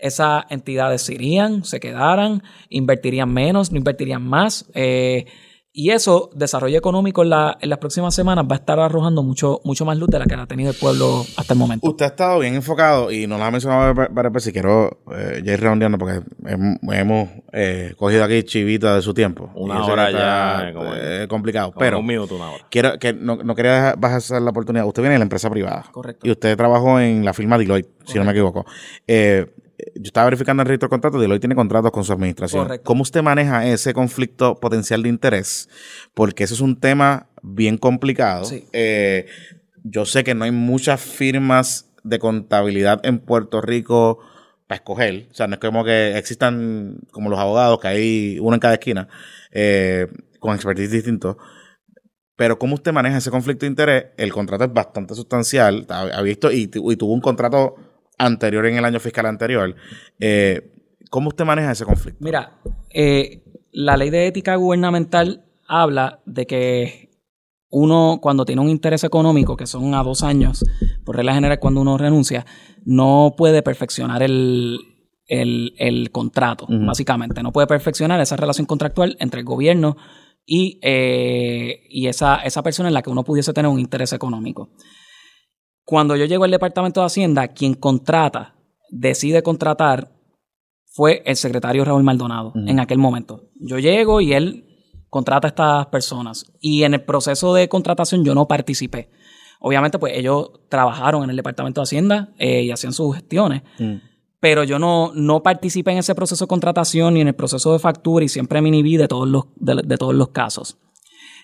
Esas entidades se irían, se quedaran, invertirían menos, no invertirían más. eh, y eso, desarrollo económico en, la- en las próximas semanas va a estar arrojando mucho, mucho más luz de la que ha tenido el pueblo hasta el momento. Usted ha estado bien enfocado y nos lo ha mencionado va- varias veces quiero eh, ya ir redondeando porque hem- hemos eh, cogido aquí chivita de su tiempo. Una yo sé hora está, ya, como- eh, complicado. Como pero un minuto, una hora. quiero que no, no quería dejar- bajar la oportunidad. Usted viene de la empresa privada. Correcto. Y usted trabajó en la firma Deloitte, si no me equivoco. Eh, yo estaba verificando el registro de contratos, Deloitte tiene contratos con su administración. Correcto. ¿Cómo usted maneja ese conflicto potencial de interés? Porque ese es un tema bien complicado. Sí. Eh, yo sé que no hay muchas firmas de contabilidad en Puerto Rico para escoger. O sea, no es como que existan como los abogados, que hay uno en cada esquina, eh, con expertise distintos. Pero cómo usted maneja ese conflicto de interés, el contrato es bastante sustancial, ha, visto, y tuvo un contrato anterior en el año fiscal anterior. Eh, ¿Cómo usted maneja ese conflicto? Mira, eh, la ley de ética gubernamental habla de que uno, cuando tiene un interés económico, que son a dos años, por regla general, cuando uno renuncia, no puede perfeccionar el, el- el contrato, básicamente. No puede perfeccionar esa relación contractual entre el gobierno y, eh, y esa, esa persona en la que uno pudiese tener un interés económico. Cuando yo llego al Departamento de Hacienda, quien contrata, decide contratar, fue el secretario Raúl Maldonado en aquel momento. Yo llego y él contrata a estas personas. Y en el proceso de contratación yo no participé. Obviamente, pues ellos trabajaron en el Departamento de Hacienda eh, y hacían sus gestiones, Mm. pero yo no, no participé en ese proceso de contratación ni en el proceso de factura y siempre me inhibí de todos los, de, de todos los casos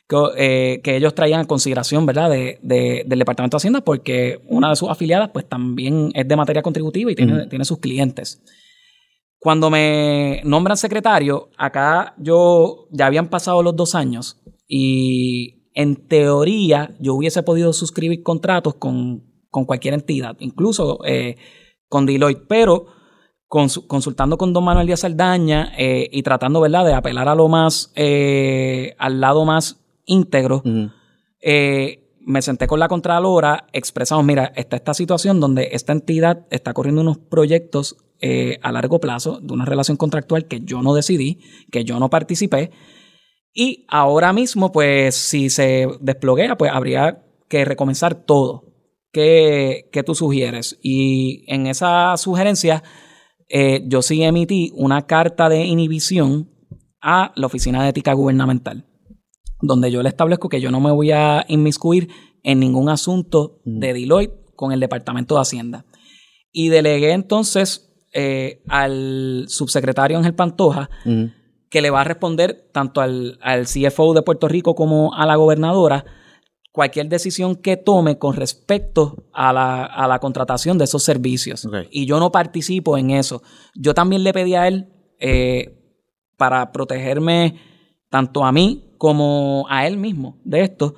que, eh, que ellos traían en consideración, ¿verdad?, de, de- del Departamento de Hacienda, porque una de sus afiliadas, pues también es de materia contributiva y tiene, tiene sus clientes. Cuando me nombran secretario, acá yo ya habían pasado los dos años y en teoría yo hubiese podido suscribir contratos con, con cualquier entidad, incluso eh, con Deloitte, pero consu- consultando con don Manuel Díaz Saldaña eh, y tratando, ¿verdad?, de apelar a lo más, eh, al lado más íntegro, Ujú. eh, me senté con la Contralora, expresamos, mira, está esta situación donde esta entidad está corriendo unos proyectos eh, a largo plazo de una relación contractual que yo no decidí, que yo no participé, y ahora mismo, pues, si se desploguea, pues habría que recomenzar todo. ¿Qué, qué tú sugieres? Y en esa sugerencia, eh, yo sí emití una carta de inhibición a la Oficina de Ética Gubernamental donde yo le establezco que yo no me voy a inmiscuir en ningún asunto de Deloitte con el Departamento de Hacienda. Y delegué entonces eh, al subsecretario Ángel Pantoja, que le va a responder tanto al, al CFO de Puerto Rico como a la gobernadora cualquier decisión que tome con respecto a la, a la contratación de esos servicios. Y yo no participo en eso. Yo también le pedí a él, eh, para protegerme tanto a mí como a él mismo de esto,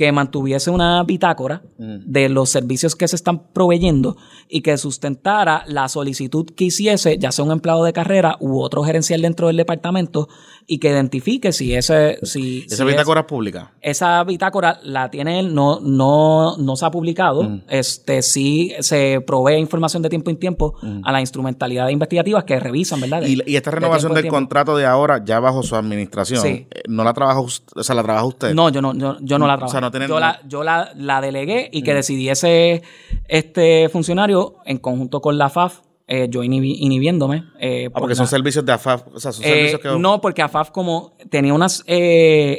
que mantuviese una bitácora Mm. de los servicios que se están proveyendo y que sustentara la solicitud que hiciese, ya sea un empleado de carrera u otro gerencial dentro del departamento, y que identifique si ese... Si, Esa si bitácora es pública. esa bitácora la tiene él, no, no, no se ha publicado. Mm. Este sí se provee información de tiempo en tiempo a las instrumentalidades investigativas que revisan, ¿verdad? De- Y, y esta renovación del contrato de ahora, ya bajo su administración, Sí. eh, ¿no la trabaja usted? O sea, ¿la trabaja usted? No, yo no, yo, yo no la O trabajo. sea, no tener- yo, la, yo la, la delegué y que decidiese este funcionario en conjunto con la FAF, eh, yo inhibi- inhibiéndome. eh, Ah, por porque son servicios de AFAF. O sea, son eh, servicios que. No, porque AFAF como tenía unas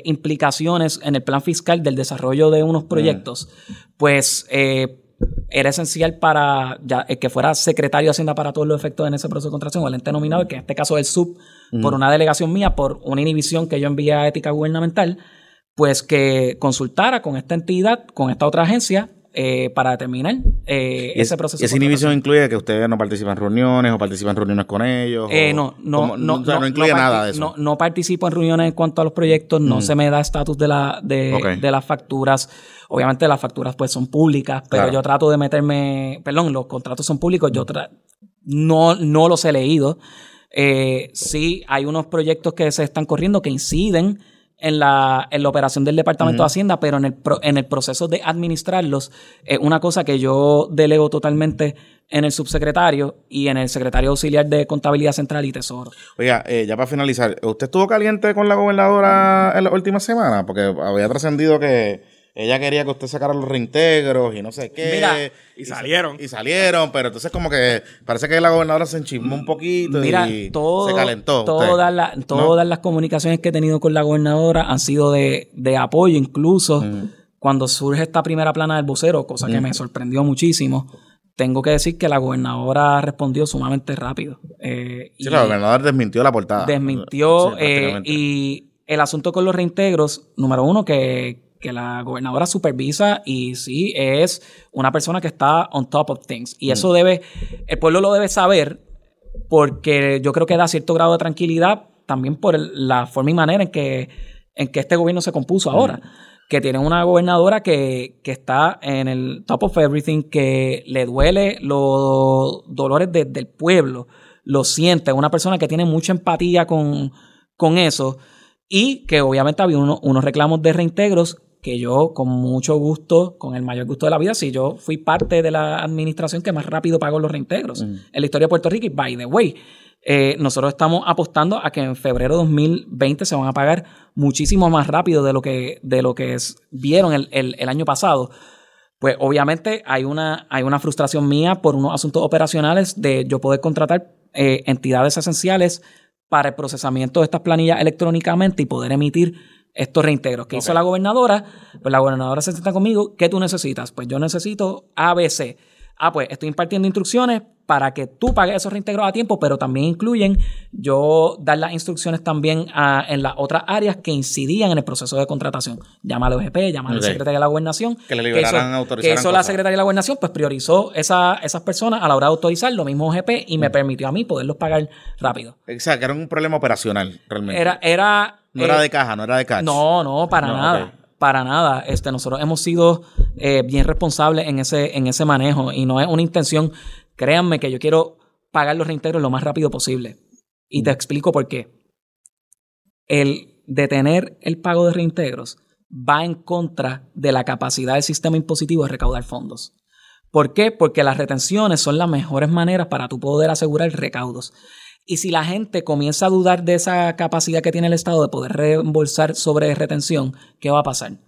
implicaciones en el plan fiscal del desarrollo de unos proyectos, pues era esencial para ya, el que fuera secretario de Hacienda para todos los efectos en ese proceso de contratación, o el ente nominado, que en este caso es el SUB, por una delegación mía, por una inhibición que yo envié a ética gubernamental, pues que consultara con esta entidad, con esta otra agencia, eh, para determinar eh, ese es- proceso. esa inhibición incluye que ustedes no participan en reuniones o participan en reuniones con ellos. Eh, o- no, no, no, o sea, no incluye nada de eso. No, no participo en reuniones en cuanto a los proyectos, no se me da estatus de, la, de, de las facturas. Obviamente las facturas pues son públicas, pero Claro. yo trato de meterme, perdón, los contratos son públicos, yo tra- no, no los he leído. Eh, sí, hay unos proyectos que se están corriendo que inciden en la, en la operación del Departamento de Hacienda, pero en el, pro- en el proceso de administrarlos es una cosa que yo delego totalmente en el subsecretario y en el secretario auxiliar de Contabilidad Central y Tesoro. Oiga, eh, ya para finalizar, ¿usted estuvo caliente con la gobernadora en la última semana? Porque había trascendido que ella quería que usted sacara los reintegros y no sé qué. Mira, y salieron. Y salieron, pero entonces como que parece que la gobernadora se enchismó un poquito Mira, y todo, se calentó. Todas, la- todas las comunicaciones que he tenido con la gobernadora han sido de, de apoyo, incluso cuando surge esta primera plana del vocero, cosa que me sorprendió muchísimo. Tengo que decir que la gobernadora respondió sumamente rápido. Eh, Sí, y la gobernadora desmintió la portada. desmintió Sí, eh, y el asunto con los reintegros, número uno, que, que la gobernadora supervisa y sí es una persona que está on top of things. Mm. Y eso debe, el pueblo lo debe saber porque yo creo que da cierto grado de tranquilidad también por el- la forma y manera en que, en que este gobierno se compuso ahora. Que tiene una gobernadora que, que está en el top of everything, que le duele los dolores de- del pueblo, lo siente, una persona que tiene mucha empatía con, con eso y que obviamente había uno- unos reclamos de reintegros que yo con mucho gusto, con el mayor gusto de la vida, si yo fui parte de la administración que más rápido pagó los reintegros en la historia de Puerto Rico y by the way, eh, nosotros estamos apostando a que en febrero de 2020 se van a pagar muchísimo más rápido de lo que, de lo que es- vieron el, el- el año pasado. Pues obviamente hay una, hay una frustración mía por unos asuntos operacionales de yo poder contratar eh, entidades esenciales para el procesamiento de estas planillas electrónicamente y poder emitir estos reintegros. ¿Qué hizo la gobernadora? Pues la gobernadora se sienta conmigo. ¿Qué tú necesitas? Pues yo necesito ABC. Ah, pues estoy impartiendo instrucciones para que tú pagues esos reintegros a tiempo, pero también incluyen yo dar las instrucciones también a- en las otras áreas que incidían en el proceso de contratación. Llama al OGP, llama Ok. al secretario de la gobernación. Que le liberaran, eso, Que eso la cosas. secretaria de la gobernación pues priorizó esa, esas personas a la hora de autorizar, lo mismo OGP, y me Mm. permitió a mí poderlos pagar rápido. O sea, que era un problema operacional, realmente. Era, era, no era eh, de caja, no era de cash. no, no, para No, nada. Para nada. Este, nosotros hemos sido eh, bien responsables en ese, en ese manejo y no es una intención. Créanme que yo quiero pagar los reintegros lo más rápido posible. Y te explico por qué. El detener el pago de reintegros va en contra de la capacidad del sistema impositivo de recaudar fondos. ¿Por qué? Porque las retenciones son las mejores maneras para tú poder asegurar recaudos. Y si la gente comienza a dudar de esa capacidad que tiene el Estado de poder reembolsar sobre retención, ¿qué va a pasar?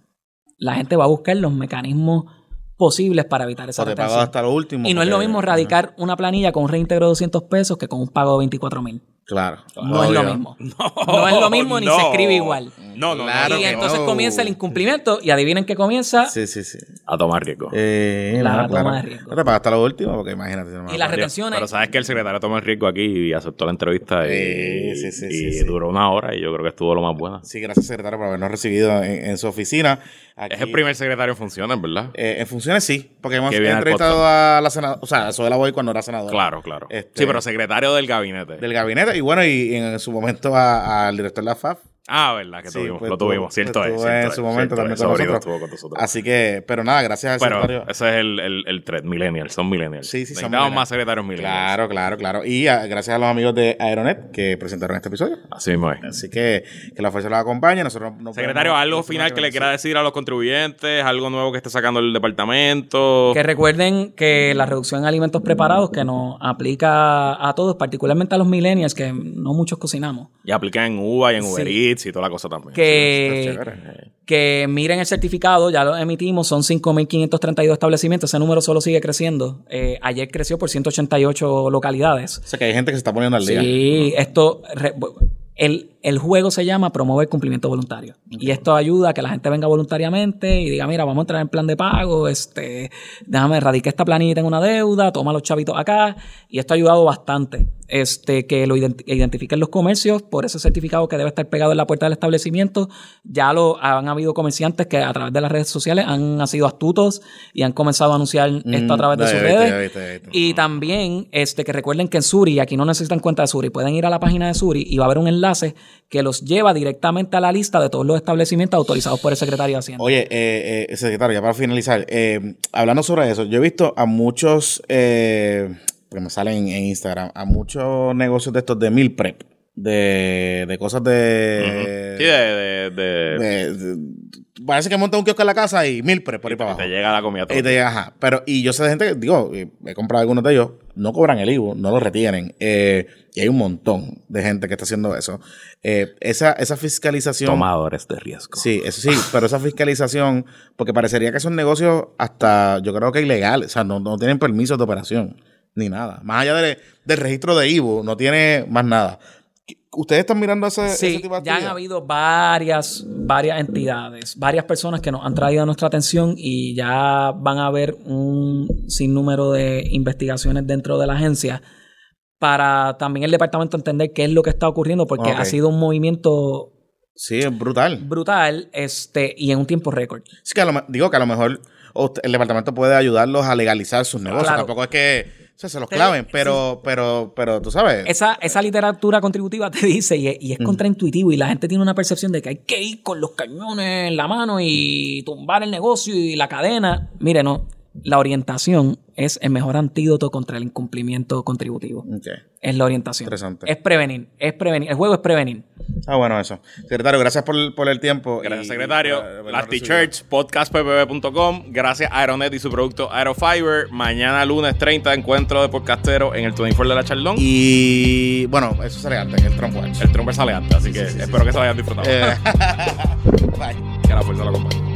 La gente va a buscar los mecanismos posibles para evitar esa O te pago retención. hasta lo último. Y no es lo mismo radicar una planilla con un reintegro de 200 pesos que con un pago de 24 mil. Claro. No es lo mismo. No, es lo mismo ni se escribe igual. No, no, Claro no. y que entonces no. comienza el incumplimiento y adivinen qué comienza. Sí, sí, sí. A tomar riesgo. Eh, La no, toma claro. de riesgo. No te pagas hasta lo último, porque imagínate. y las retenciones. Pero sabes que el secretario tomó el riesgo aquí y aceptó la entrevista y, Sí, sí, sí, y sí, sí. duró una hora y yo creo que estuvo lo más buena. Sí, gracias, secretario, por habernos recibido en, en su oficina. Aquí, Es el primer secretario en funciones, ¿verdad? eh, en funciones sí, porque hemos entrevistado a la senadora, o sea, a Zoela Boy cuando era senadora. Claro, claro. Este- Sí, pero secretario del gabinete. Del gabinete y bueno, y en su momento al director de la FAF. Ah, verdad, que Sí, tuvimos, pues lo tuvimos, cierto pues es. cierto en su momento también es. con nosotros. estuvo con nosotros. Así que, pero nada, gracias al Pero secretario. ese es el, el, el thread, millennials, son millennials. Sí, sí, son Necesitamos millennials. más secretarios millennials. Claro, claro, claro. Y ah, gracias a los amigos de Aeronet que presentaron este episodio. Así mismo es. Así que que la fuerza los acompañe. Nosotros no Secretario, podemos- algo no final que le quiera decir a los contribuyentes, algo nuevo que esté sacando el departamento. Que recuerden que la reducción en alimentos preparados que nos aplica a todos, particularmente a los millennials, que no muchos cocinamos. Y aplica en Uva y en Sí, Uber Eats leads y toda la cosa también. que, que miren el certificado, ya lo emitimos, son 5.532 establecimientos, ese número solo sigue creciendo. Eh, ayer creció por 188 localidades. O sea que hay gente que se está poniendo al día. Sí, esto. re- el, el juego se llama promover cumplimiento voluntario. Y esto ayuda a que la gente venga voluntariamente y diga, mira, vamos a entrar en plan de pago, este, déjame erradicar esta planilla, tengo una deuda, toma los chavitos acá. Y esto ha ayudado bastante. Este, que lo ident- identifiquen los comercios por ese certificado que debe estar pegado en la puerta del establecimiento. Ya lo han habido comerciantes que a través de las redes sociales han sido astutos y han comenzado a anunciar esto a través de sus redes. Y también este, que recuerden que en Suri, aquí no necesitan cuenta de Suri, pueden ir a la página de Suri y va a haber un enlace que los lleva directamente a la lista de todos los establecimientos autorizados por el secretario de Hacienda. Oye, eh, eh, secretario, ya para finalizar, eh, hablando sobre eso, yo he visto a muchos, eh, porque me salen en Instagram, a muchos negocios de estos de meal prep, de, de cosas de, Sí, de, de, de- de- de- Parece que monta un kiosco en la casa y meal prep por ahí para abajo. te llega la comida todo. Y te- ajá, pero, y yo sé de gente que, digo, he comprado algunos de ellos, no cobran el IVU, no lo retienen. eh, y hay un montón de gente que está haciendo eso. Eh, esa, esa fiscalización. Tomadores de riesgo. Sí, eso sí, pero esa fiscalización, porque parecería que son negocios hasta, yo creo que ilegales, o sea, no, no tienen permisos de operación, ni nada. Más allá de- del registro de IVU, no tiene más nada. ¿Ustedes están mirando ese, ese Sí, tipo de ya han habido varias, varias entidades, varias personas que nos han traído a nuestra atención y ya van a haber un sinnúmero de investigaciones dentro de la agencia para también el departamento entender qué es lo que está ocurriendo porque ha sido un movimiento Sí, es brutal. brutal este y en un tiempo récord. Sí, que a lo digo que a lo mejor el departamento puede ayudarlos a legalizar sus negocios. Claro. Tampoco es que o sea, se los claven, pero, pero, pero tú sabes. Esa, esa literatura contributiva te dice, y, y es Mm. contraintuitivo, y la gente tiene una percepción de que hay que ir con los cañones en la mano y tumbar el negocio y la cadena. Mire, no. La orientación es el mejor antídoto contra el incumplimiento contributivo. Es la orientación. Interesante. Es prevenir. Es prevenir. El juego es prevenir. Ah, bueno, eso. Secretario, gracias por, por el tiempo. Gracias, y- secretario. Las recibido. T-Shirts, podcastppb.com. Gracias a Aeronet y su producto Aerofiber. Mañana, lunes 30, encuentro de podcastero en el 24 de la Charlón. Y bueno, eso sale antes, el Trump Watch. El tromper sale antes, así que espero que se lo hayan disfrutado. Eh, bye. Que la fuerza lo acompañe.